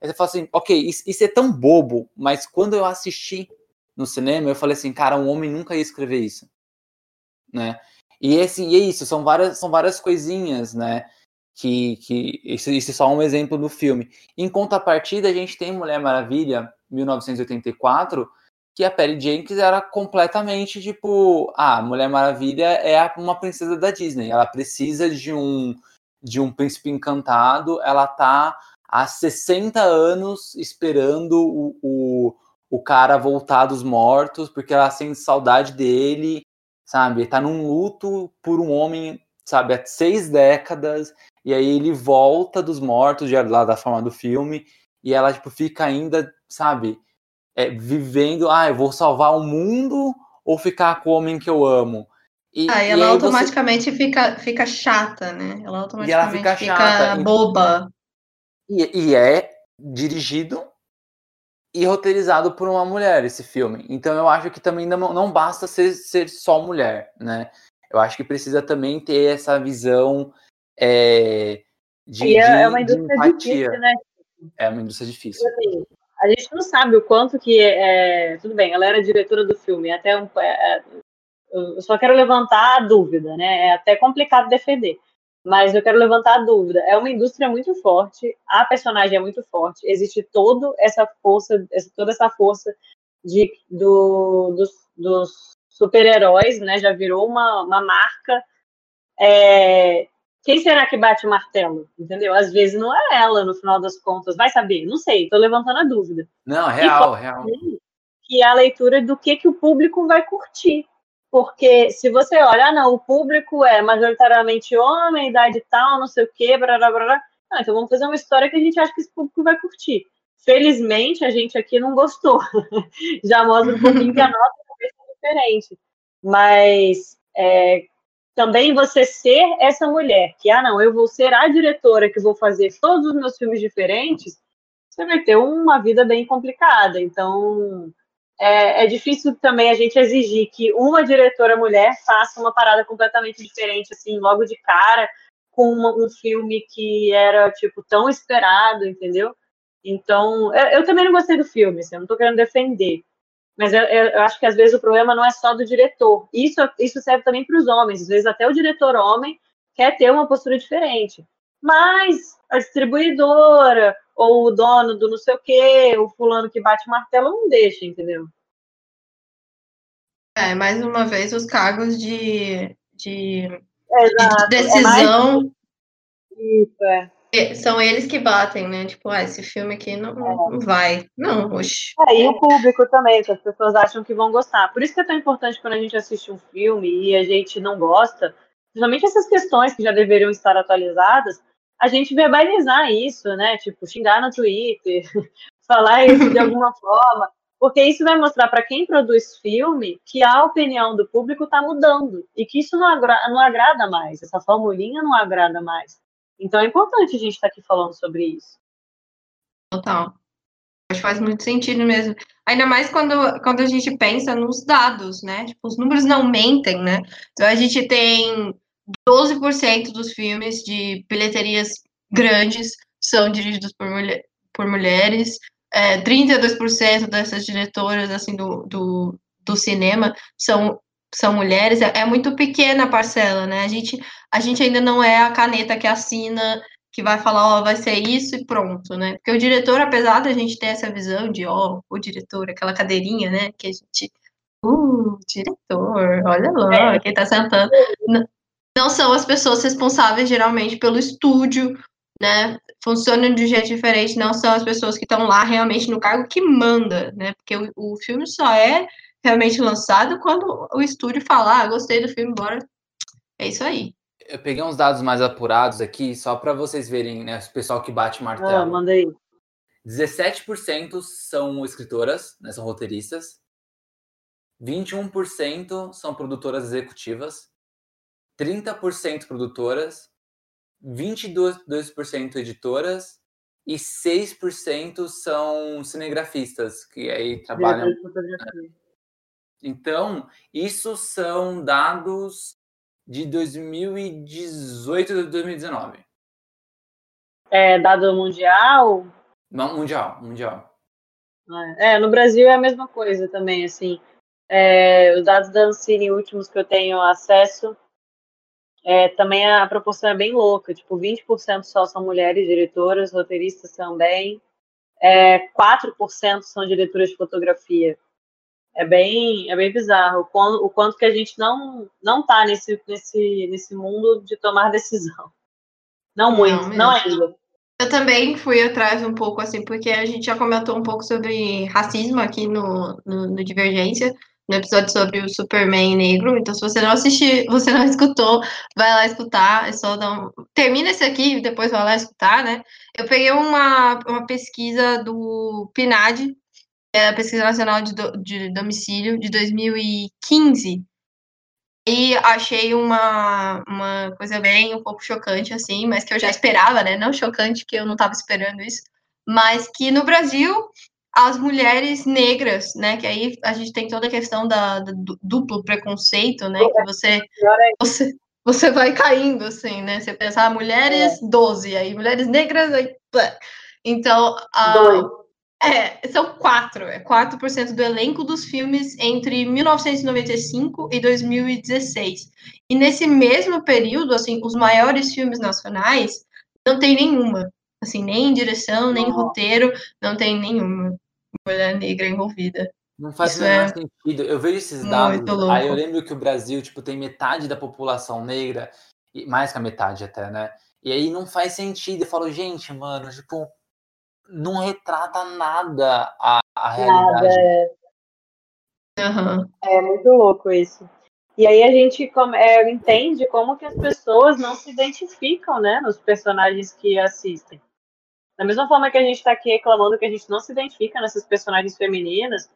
Aí você fala assim, ok, isso, isso, é tão bobo, mas quando eu assisti no cinema, eu falei assim, cara, um homem nunca ia escrever isso, né? E esse e é isso, são várias, são várias coisinhas, né? Que, que esse, esse é só um exemplo do filme. Em contrapartida, a gente tem Mulher Maravilha, 1984, que a Perry Jenkins era completamente tipo, ah, Mulher Maravilha é uma princesa da Disney, ela precisa de um de um príncipe encantado, ela tá há 60 anos esperando o, o, o cara voltar dos mortos, porque ela sente saudade dele, sabe? Tá num luto por um homem, sabe, há seis décadas, e aí ele volta dos mortos, já lá da forma do filme, e ela, tipo, fica ainda, sabe, é, vivendo, ah, eu vou salvar o mundo ou ficar com o homem que eu amo. E, ah, e ela e automaticamente você... fica, fica chata, né? Ela automaticamente ela fica, fica chata, boba. E, e é dirigido e roteirizado por uma mulher esse filme. Então eu acho que também não, não basta ser, ser só mulher, né? Eu acho que precisa também ter essa visão é, de, é, de, é uma indústria difícil, né? É uma indústria difícil. Assim, a gente não sabe o quanto que é, tudo bem, ela era diretora do filme, até um, é, é, eu só quero levantar a dúvida, né? É até complicado defender, mas eu quero levantar a dúvida. É uma indústria muito forte, a personagem é muito forte, existe toda essa força, toda essa força de, do, dos, dos super-heróis, né? Já virou uma, uma marca. É, quem será que bate o martelo? Entendeu? Às vezes não é ela, no final das contas. Vai saber? Não sei, tô levantando a dúvida. Não, real, real. Que é a leitura do que, que o público vai curtir. Porque se você olha, ah, não, o público é majoritariamente homem, idade tal, não sei o quê, blá, blá, blá. Ah, então vamos fazer uma história que a gente acha que esse público vai curtir. Felizmente, a gente aqui não gostou. [LAUGHS] Já mostra um pouquinho que a nossa é diferente. Mas é, também você ser essa mulher, que, ah, não, eu vou ser a diretora que vou fazer todos os meus filmes diferentes, você vai ter uma vida bem complicada. Então, é, é difícil também a gente exigir que uma diretora mulher faça uma parada completamente diferente, assim, logo de cara, com uma, um filme que era, tipo, tão esperado, entendeu? Então, eu, eu também não gostei do filme, assim, eu não tô querendo defender. Mas eu, eu, acho que às vezes o problema não é só do diretor. Isso, isso serve também para os homens. Às vezes até o diretor homem quer ter uma postura diferente. Mas a distribuidora ou o dono do não sei o quê, o fulano que bate o martelo não deixa, entendeu? É, mais uma vez, os cargos de, de, de decisão. É mais... Isso, é. É, são eles que batem, né? Tipo, ah, esse filme aqui não, não vai. Não, oxe. É, e o público também, que as pessoas acham que vão gostar. Por isso que é tão importante quando a gente assiste um filme e a gente não gosta, principalmente essas questões que já deveriam estar atualizadas, a gente verbalizar isso, né? Tipo, xingar no Twitter, [LAUGHS] falar isso de alguma [LAUGHS] forma. Porque isso vai mostrar para quem produz filme que a opinião do público está mudando e que isso não, agra não agrada mais, essa formulinha não agrada mais. Então é importante a gente estar tá aqui falando sobre isso. Total. Acho que faz muito sentido mesmo. Ainda mais quando, quando a gente pensa nos dados, né? Tipo, os números não mentem, né? Então a gente tem 12% dos filmes de bilheterias grandes são dirigidos por, mulher, por mulheres. É, 32% dessas diretoras assim do, do, do cinema são são mulheres, é, é, muito pequena a parcela, né? A gente, a gente ainda não é a caneta que assina, que vai falar, ó, oh, vai ser isso e pronto, né? Porque o diretor, apesar da gente ter essa visão de, ó, oh, o diretor, aquela cadeirinha, né? Que a gente, uh, diretor, olha lá, é. quem tá sentando. Não, não são as pessoas responsáveis, geralmente, pelo estúdio, né? Funcionam de um jeito diferente, não são as pessoas que estão lá realmente no cargo que manda, né? Porque o, o filme só é realmente lançado quando o estúdio falar, ah, gostei do filme, bora. É isso aí. eu peguei uns dados mais apurados aqui, só para vocês verem, né? O pessoal que bate martelo. Ah, manda aí. 17% são escritoras, né, são roteiristas. 21% são produtoras executivas. 30% produtoras. 22% editoras. E 6% são cinegrafistas, que aí trabalham. Então, isso são dados de 2018 e 2019. É dado mundial? Não, mundial, mundial. É, no Brasil é a mesma coisa também, assim. É, os dados da Ancine últimos que eu tenho acesso, é, também a proporção é bem louca, tipo, 20% só são mulheres diretoras, roteiristas também, é, 4% são diretoras de fotografia é bem, é bem bizarro o quanto, o quanto que a gente não não tá nesse, nesse, nesse mundo de tomar decisão. Não muito, não, não ainda. Eu também fui atrás um pouco, assim, porque a gente já comentou um pouco sobre racismo aqui no, no, no Divergência, no episódio sobre o Superman negro. Então, se você não assistiu, [LAUGHS] você não escutou, vai lá escutar. É só dar um... Termina esse aqui e depois vai lá escutar, né? Eu peguei uma, uma pesquisa do PNAD, é a Pesquisa Nacional de, do, de Domicílio de 2015. E achei uma, uma coisa bem um pouco chocante, assim, mas que eu já esperava, né? Não chocante, que eu não estava esperando isso, mas que no Brasil as mulheres negras, né? Que aí a gente tem toda a questão da, do duplo preconceito, né? Que você, você, você vai caindo, assim, né? Você pensar ah, mulheres 12, aí mulheres negras, aí. Então, a, é, são quatro. É 4% do elenco dos filmes entre 1995 e 2016. E nesse mesmo período, assim, os maiores filmes nacionais não tem nenhuma. Assim, nem direção, nem roteiro, não tem nenhuma mulher negra envolvida. Não faz Isso o menor é sentido. Eu vejo esses dados, aí eu lembro que o Brasil, tipo, tem metade da população negra, mais que a metade até, né? E aí não faz sentido. Eu falo, gente, mano, tipo, não retrata nada a, a realidade. Nada. Uhum. É muito louco isso. E aí a gente come, é, entende como que as pessoas não se identificam, né, nos personagens que assistem. Da mesma forma que a gente está aqui reclamando que a gente não se identifica nessas personagens femininas,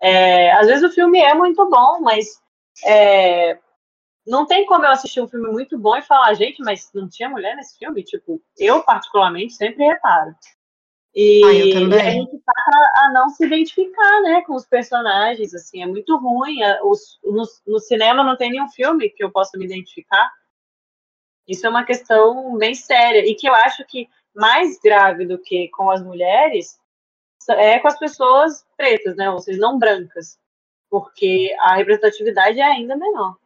é, às vezes o filme é muito bom, mas é, não tem como eu assistir um filme muito bom e falar, gente, mas não tinha mulher nesse filme? Tipo, eu particularmente sempre reparo. E, ah, e a gente passa a não se identificar, né, com os personagens, assim, é muito ruim. Os, no, no, cinema não tem nenhum filme que eu possa me identificar. Isso é uma questão bem séria e que eu acho que mais grave do que com as mulheres é com as pessoas pretas, né, ou seja, não brancas, porque a representatividade é ainda menor.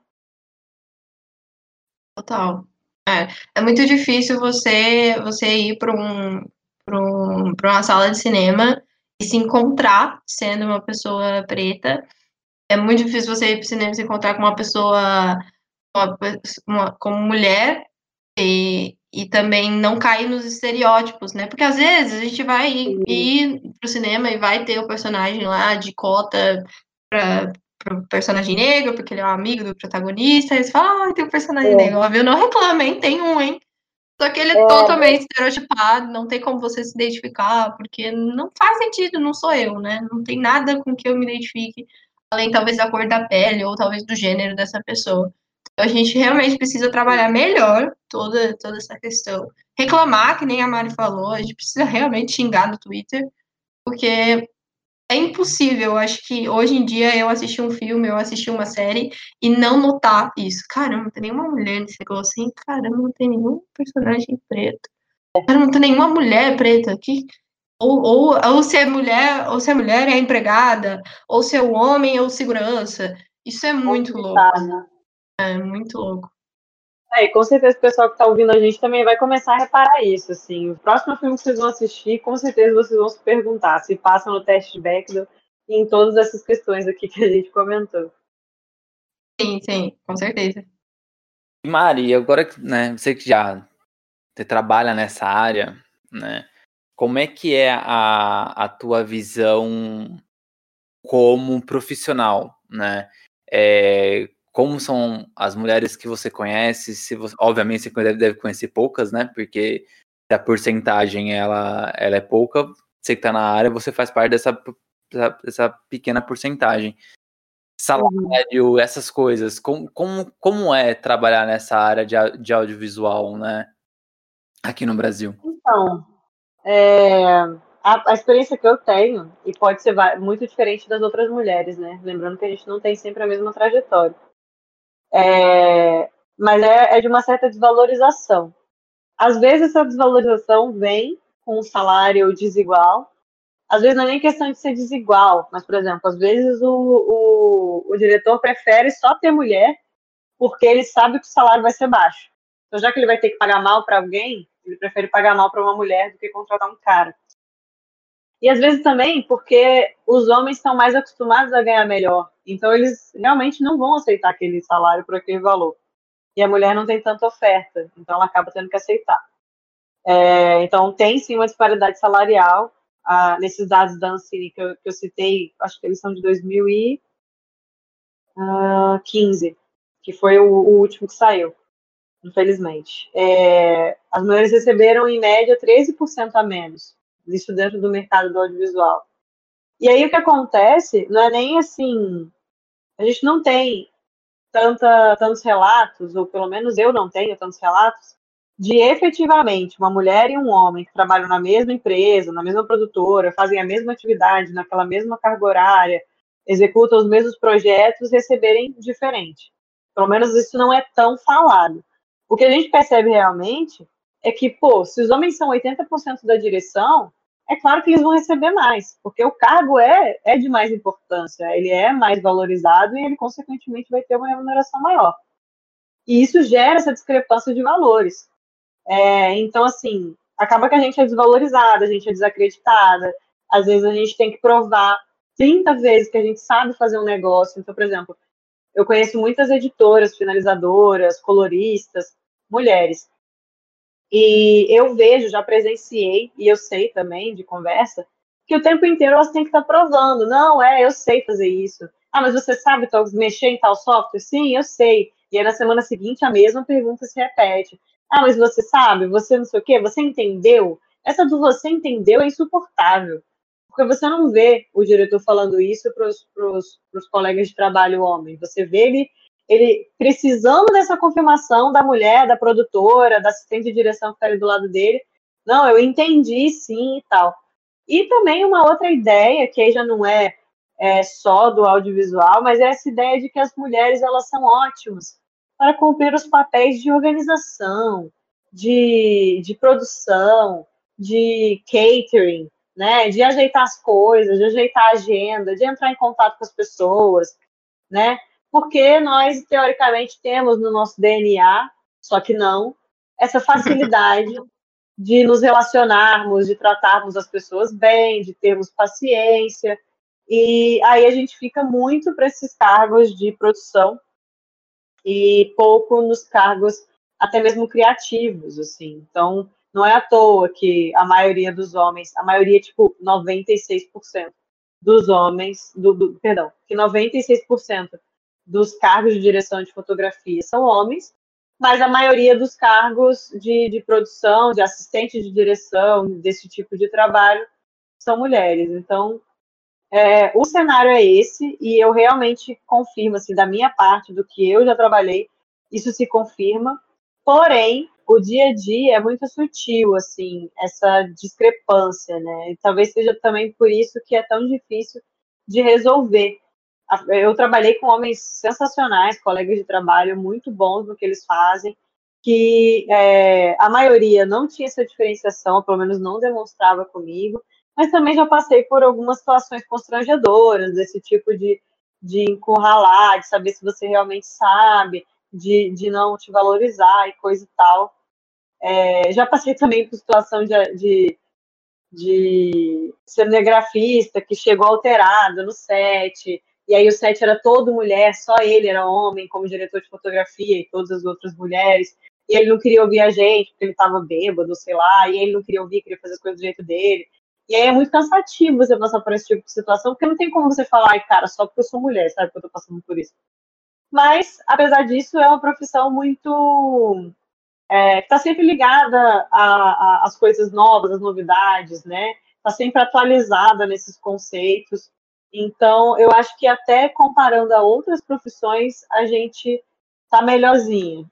Total. É, é muito difícil você você ir para um para uma sala de cinema e se encontrar sendo uma pessoa preta. É muito difícil você ir para o cinema e se encontrar com uma pessoa uma, uma, como mulher e, e também não cair nos estereótipos, né? Porque às vezes a gente vai ir, ir para o cinema e vai ter o personagem lá de cota para o personagem negro, porque ele é um amigo do protagonista, e você fala, ah, tem um personagem é. negro. Óbvio, não reclama, hein? Tem um, hein? Só que ele é, é totalmente estereotipado, não tem como você se identificar, porque não faz sentido, não sou eu, né? Não tem nada com que eu me identifique, além talvez da cor da pele ou talvez do gênero dessa pessoa. Então a gente realmente precisa trabalhar melhor toda, toda essa questão. Reclamar, que nem a Mari falou, a gente precisa realmente xingar no Twitter, porque é impossível, eu acho que hoje em dia eu assistir um filme, eu assistir uma série e não notar isso. Caramba, não tem nenhuma mulher nesse negócio assim. Caramba, não tem nenhum personagem preto. Caramba, não tem nenhuma mulher preta aqui. Ou, ou, ou se é mulher, ou se a mulher é empregada, ou se é o homem ou segurança. Isso é muito louco. É muito louco. É, e com certeza o pessoal que está ouvindo a gente também vai começar a reparar isso, assim. O próximo filme que vocês vão assistir, com certeza vocês vão se perguntar se passa no teste de Bechdel e em todas essas questões aqui que a gente comentou. Sim, sim, com certeza. Mari, agora que né, você que já você trabalha nessa área, né? Como é que é a, a tua visão como profissional, né? É, como são as mulheres que você conhece, se você, obviamente você deve, deve conhecer poucas, né? Porque se a porcentagem ela, ela é pouca, você que está na área, você faz parte dessa, dessa pequena porcentagem. Salário, uhum. essas coisas. Como, como, como é trabalhar nessa área de, de audiovisual, né? Aqui no Brasil? Então, é, a, a, experiência que eu tenho, e pode ser muito diferente das outras mulheres, né? Lembrando que a gente não tem sempre a mesma trajetória. É, mas é, é de uma certa desvalorização. Às vezes essa desvalorização vem com um salário desigual. Às vezes não é nem questão de ser desigual, mas, por exemplo, às vezes o, o, o diretor prefere só ter mulher porque ele sabe que o salário vai ser baixo. Então, já que ele vai ter que pagar mal para alguém, ele prefere pagar mal para uma mulher do que contratar um cara. E às vezes também porque os homens estão mais acostumados a ganhar melhor. Então eles realmente não vão aceitar aquele salário por aquele valor. E a mulher não tem tanta oferta, então ela acaba tendo que aceitar. É, então tem sim uma disparidade salarial. Ah, nesses dados da Ancine que eu, que eu citei, acho que eles são de 2015, ah, que foi o, o último que saiu infelizmente. É, as mulheres receberam, em média, 13% a menos, isso dentro do mercado do audiovisual. E aí o que acontece não é nem assim. A gente não tem tanta, tantos relatos, ou pelo menos eu não tenho tantos relatos, de efetivamente uma mulher e um homem que trabalham na mesma empresa, na mesma produtora, fazem a mesma atividade, naquela mesma carga horária, executam os mesmos projetos, receberem diferente. Pelo menos isso não é tão falado. O que a gente percebe realmente é que, pô, se os homens são 80% da direção, é claro que eles vão receber mais, porque o cargo é, é de mais importância, ele é mais valorizado e ele, consequentemente, vai ter uma remuneração maior. E isso gera essa discrepância de valores. É, então, assim, acaba que a gente é desvalorizada, a gente é desacreditada, às vezes a gente tem que provar 30 vezes que a gente sabe fazer um negócio. Então, por exemplo, eu conheço muitas editoras, finalizadoras, coloristas, mulheres. E eu vejo, já presenciei, e eu sei também de conversa, que o tempo inteiro elas têm que estar provando. Não, é, eu sei fazer isso. Ah, mas você sabe tal, mexer em tal software? Sim, eu sei. E aí na semana seguinte a mesma pergunta se repete. Ah, mas você sabe, você não sei o quê, você entendeu? Essa do você entendeu é insuportável. Porque você não vê o diretor falando isso para os colegas de trabalho homem. Você vê ele ele precisando dessa confirmação da mulher, da produtora, da assistente de direção que está ali do lado dele. Não, eu entendi sim e tal. E também uma outra ideia, que aí já não é, é só do audiovisual, mas é essa ideia de que as mulheres elas são ótimas para cumprir os papéis de organização, de, de produção, de catering, né, de ajeitar as coisas, de ajeitar a agenda, de entrar em contato com as pessoas, né? Porque nós, teoricamente, temos no nosso DNA, só que não, essa facilidade [LAUGHS] de nos relacionarmos, de tratarmos as pessoas bem, de termos paciência. E aí a gente fica muito para esses cargos de produção e pouco nos cargos até mesmo criativos, assim. Então, não é à toa que a maioria dos homens, a maioria, tipo, 96% dos homens, do, do, perdão, que 96% dos cargos de direção de fotografia são homens, mas a maioria dos cargos de, de produção, de assistente de direção, desse tipo de trabalho, são mulheres. Então, é, o cenário é esse, e eu realmente confirmo, assim, da minha parte, do que eu já trabalhei, isso se confirma. Porém, o dia a dia é muito sutil, assim, essa discrepância, né? E talvez seja também por isso que é tão difícil de resolver eu trabalhei com homens sensacionais, colegas de trabalho muito bons no que eles fazem, que é, a maioria não tinha essa diferenciação, pelo menos não demonstrava comigo, mas também já passei por algumas situações constrangedoras, desse tipo de, de encurralar, de saber se você realmente sabe, de, de não te valorizar e coisa e tal. É, já passei também por situação de, de, de cinegrafista que chegou alterado no set, e aí o set era todo mulher, só ele era homem como diretor de fotografia e todas as outras mulheres. E ele não queria ouvir a gente porque ele estava bêbado, sei lá, e ele não queria ouvir, queria fazer as coisas do jeito dele. E aí é muito cansativo você passar por esse tipo de situação, porque não tem como você falar, ai, cara, só porque eu sou mulher, sabe, que eu tô passando por isso. Mas, apesar disso, é uma profissão muito. É, está sempre ligada às coisas novas, às novidades, né? Está sempre atualizada nesses conceitos. Então, eu acho que até comparando a outras profissões, a gente está melhorzinho.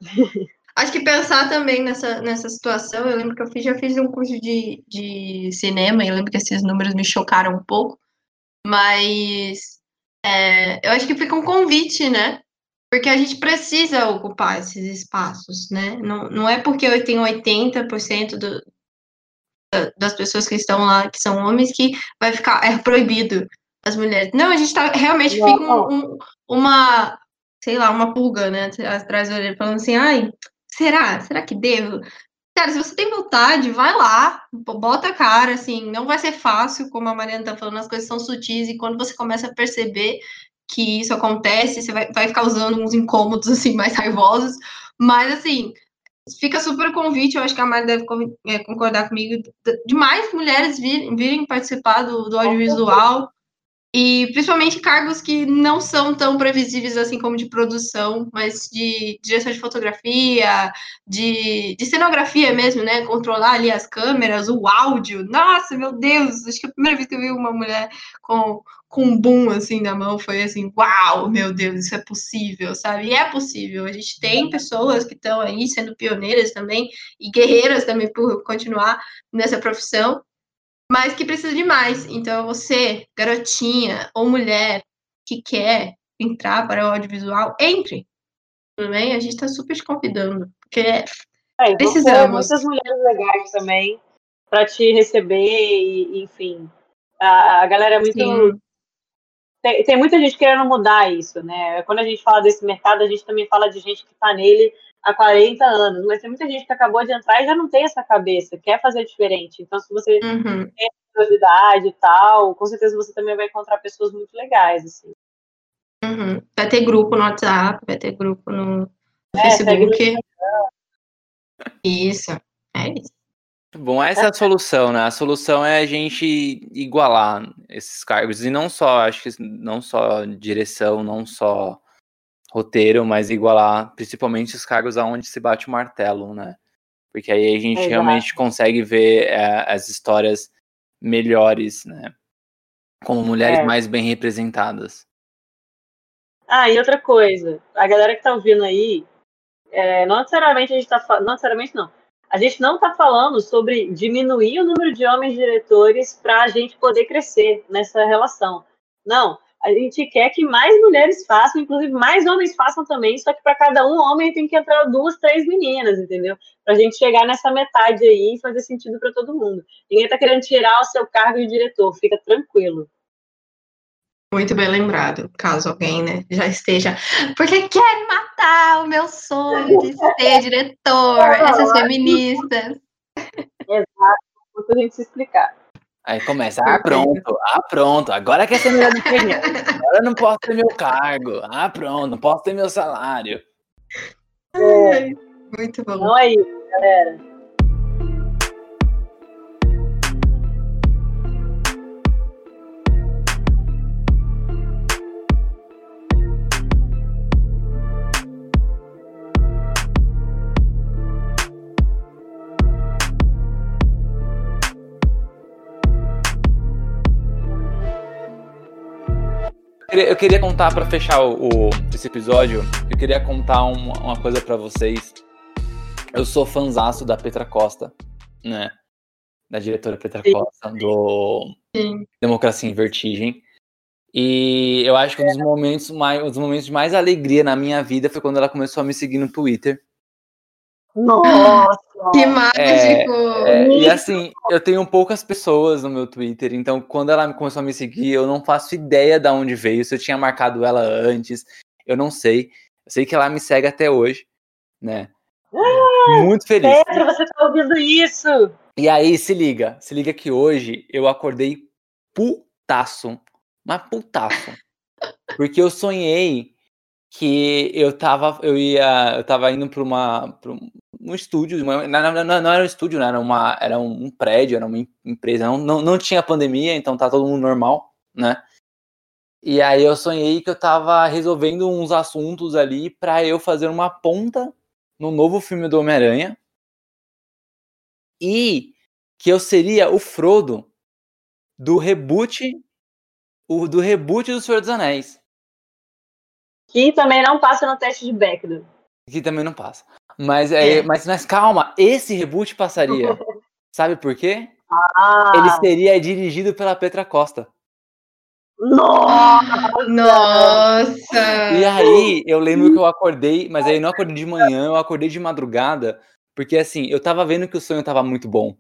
Acho que pensar também nessa, nessa situação, eu lembro que eu fiz, já fiz um curso de, de cinema, e eu lembro que esses números me chocaram um pouco, mas é, eu acho que fica um convite, né? Porque a gente precisa ocupar esses espaços, né? Não, não é porque eu tenho 80% do, das pessoas que estão lá, que são homens, que vai ficar é proibido as mulheres. Não, a gente tá realmente fica um, um, uma, sei lá, uma pulga, né, atrás da orelha, falando assim, ai, será? Será que devo? Cara, se você tem vontade, vai lá, bota a cara, assim, não vai ser fácil, como a Mariana tá falando, as coisas são sutis, e quando você começa a perceber que isso acontece, você vai, vai ficar usando uns incômodos, assim, mais raivosos, mas, assim, fica super convite, eu acho que a Mari deve é, concordar comigo, de mais mulheres virem, virem participar do, do audiovisual, e principalmente cargos que não são tão previsíveis assim como de produção, mas de direção de fotografia, de, de cenografia mesmo, né? Controlar ali as câmeras, o áudio. Nossa, meu Deus! Acho que a primeira vez que eu vi uma mulher com, com um boom assim na mão foi assim, uau, meu Deus, isso é possível, sabe? E é possível. A gente tem pessoas que estão aí sendo pioneiras também e guerreiras também por continuar nessa profissão mas que precisa de mais. Então, você, garotinha ou mulher que quer entrar para o audiovisual, entre. Tudo bem? A gente está super te convidando, porque é, precisamos. muitas mulheres legais também para te receber, e, enfim. A, a galera é muito. Tem, tem, muita gente querendo mudar isso, né? Quando a gente fala desse mercado, a gente também fala de gente que está nele há 40 anos, mas tem muita gente que acabou de entrar e já não tem essa cabeça, quer fazer diferente. Então, se você uhum. tem curiosidade e tal, com certeza você também vai encontrar pessoas muito legais, assim. Uhum. Vai ter grupo no WhatsApp, vai ter grupo no é, Facebook. Isso, é isso. Bom, essa é a solução, né? A solução é a gente igualar esses cargos e não só, acho que não só direção, não só roteiro, mas igualar principalmente os cargos aonde se bate o martelo, né? Porque aí a gente Exato. realmente consegue ver é, as histórias melhores, né? Como mulheres é. mais bem representadas. Ah, e outra coisa, a galera que tá ouvindo aí, é, não necessariamente a gente tá não necessariamente não. A gente não tá falando sobre diminuir o número de homens diretores para a gente poder crescer nessa relação. Não, a gente quer que mais mulheres façam, inclusive mais homens façam também, só que para cada um homem tem que entrar duas, três meninas, entendeu? Para a gente chegar nessa metade aí e fazer sentido para todo mundo. Ninguém está querendo tirar o seu cargo de diretor, fica tranquilo. Muito bem lembrado, caso alguém né, já esteja. Porque quer matar o meu sonho de ser [LAUGHS] diretor, essas feministas. Exato, muita gente se explicar. Aí começa, ah, pronto, ah, pronto, agora quer ser melhor do que eu. Agora não posso ter meu cargo. Ah, pronto, não posso ter meu salário. É, muito bom. Então é isso, galera. Queria, eu queria contar para fechar o, o, esse episódio. Eu queria contar uma, uma coisa para vocês. Eu sou fãzaço da Petra Costa, né? Da diretora Petra Sim. Costa, do Sim. Democracia em Vertigem. E eu acho que um dos momentos mais, um dos momentos de mais alegria na minha vida foi quando ela começou a me seguir no Twitter. Nossa! Que mágico! É, é, e assim, eu tenho poucas pessoas no meu Twitter, então quando ela começou a me seguir, eu não faço ideia de onde veio, se eu tinha marcado ela antes, eu não sei. Eu sei que ela me segue até hoje, né? Ah, Muito feliz. Pedro, você tá ouvindo isso? E aí, se liga, se liga que hoje eu acordei putaço, mas putaço. [LAUGHS] Porque eu sonhei que eu tava, eu ia, eu tava indo para uma, pra um estúdio, uma, não, não, não, era um estúdio, né, era, uma, era um prédio, era uma empresa, não, não, não tinha pandemia, então tá todo mundo normal, né? E aí eu sonhei que eu tava resolvendo uns assuntos ali para eu fazer uma ponta no novo filme do Homem-Aranha. E que eu seria o Frodo do reboot o do reboot do Senhor dos Anéis. Que também não passa no teste de Bechdel. Que também não passa. Mas, é, é. Mas, mas calma, esse reboot passaria. [LAUGHS] Sabe por quê? Ah. Ele seria dirigido pela Petra Costa. Nossa! Nossa! E aí, eu lembro que eu acordei, mas aí não acordei de manhã, eu acordei de madrugada, porque assim, eu tava vendo que o sonho tava muito bom.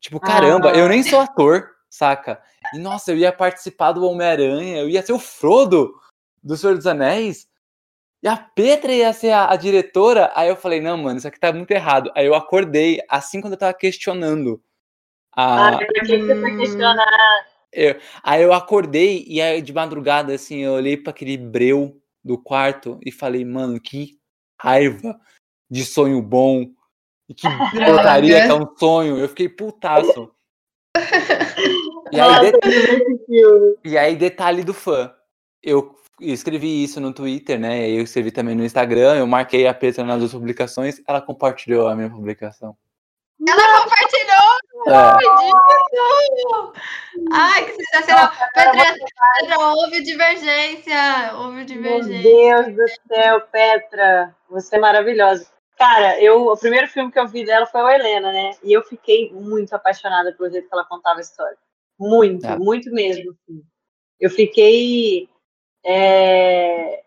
Tipo, caramba, ah. eu nem sou ator, saca? E nossa, eu ia participar do Homem-Aranha, eu ia ser o Frodo do Senhor dos Anéis. E a Petra ia ser a, a, diretora. Aí eu falei, não, mano, isso aqui tá muito errado. Aí eu acordei, assim quando eu tava questionando. A... Ah, por que você foi questionar? Eu, aí eu acordei e aí de madrugada, assim, eu olhei para aquele breu do quarto e falei, mano, que raiva de sonho bom. E que [LAUGHS] porcaria que é um sonho. Eu fiquei putaço. [LAUGHS] E aí, det... e aí, detalhe do fã. Eu escrevi isso no Twitter, né? Eu escrevi também no Instagram. Eu marquei a Petra nas duas publicações. Ela compartilhou a minha publicação. Ela compartilhou! É. Ai, que sensacional! Petra, Petra, houve divergência! Houve divergência. Meu Deus do céu, Petra! Você é maravilhosa. Cara, eu, o primeiro filme que eu vi dela foi o Helena, né? E eu fiquei muito apaixonada pelo jeito que ela contava a história. Muito, é. muito mesmo. Assim. Eu fiquei. É...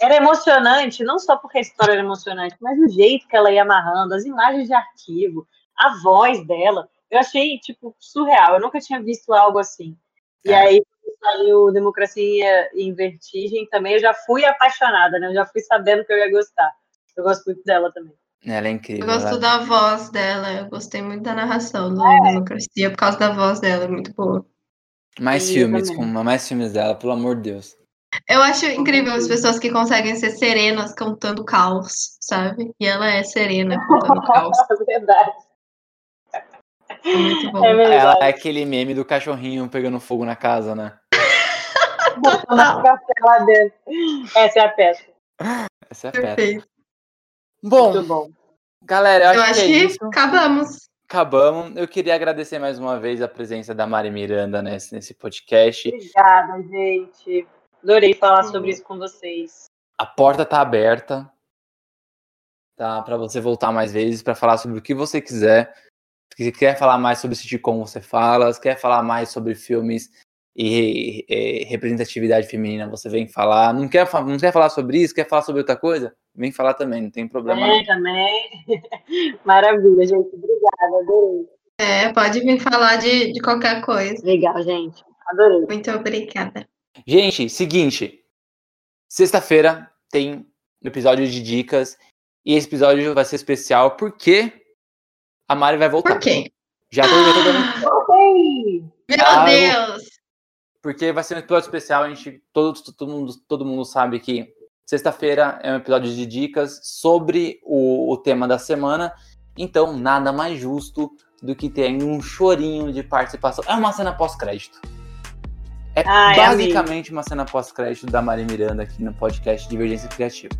Era emocionante, não só porque a história era emocionante, mas o jeito que ela ia amarrando, as imagens de arquivo, a voz dela. Eu achei, tipo, surreal. Eu nunca tinha visto algo assim. E é. aí, saiu Democracia em Vertigem também, eu já fui apaixonada, né? Eu já fui sabendo que eu ia gostar. Eu gosto muito dela também. Ela é incrível. Eu gosto ela... da voz dela, eu gostei muito da narração do é. Democracia por causa da voz dela, é muito boa. Mais Sim, filmes, com mais filmes dela, pelo amor de Deus. Eu acho incrível as pessoas que conseguem ser serenas cantando caos, sabe? E ela é serena cantando caos. [LAUGHS] É verdade. É muito bom. É ela é aquele meme do cachorrinho pegando fogo na casa, né? [LAUGHS] Total. Essa é a peça. Essa é a peça. Bom, bom. galera, eu, eu acho, acho que, é que acabamos. Acabamos. Eu queria agradecer mais uma vez a presença da Mari Miranda nesse, nesse podcast. Obrigada, gente. Adorei falar uhum. sobre isso com vocês. A porta tá aberta. Tá, para você voltar mais vezes para falar sobre o que você quiser. Se quer falar mais sobre sitcom, você fala. Se quer falar mais sobre filmes e, e, representatividade feminina, você vem falar. Não quer, não quer falar sobre isso? Quer falar sobre outra coisa? Vem falar também, não tem problema. É, também. [LAUGHS] Maravilha, gente. Obrigada, adorei. É, pode vir falar de, de qualquer coisa. Legal, gente. Adorei. Muito obrigada. Gente, seguinte. Sexta-feira tem episódio de dicas. E esse episódio vai ser especial porque a Mari vai voltar. Por quê? Já tô, ah, Meu ah, Deus! Porque vai ser um episódio especial, a gente, todo, todo, mundo, todo mundo sabe que sexta-feira é um episódio de dicas sobre o, o tema da semana, então nada mais justo do que ter um chorinho de participação. É uma cena pós-crédito. É Ai, basicamente amigo. uma cena pós-crédito da Maria Miranda aqui no podcast Divergência Criativa.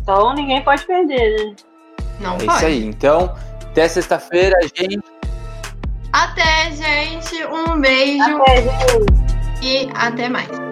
Então ninguém pode perder, né? Não é pode. isso aí. Então, até sexta-feira, gente. Até, gente. Um beijo. Até, gente. E até mais.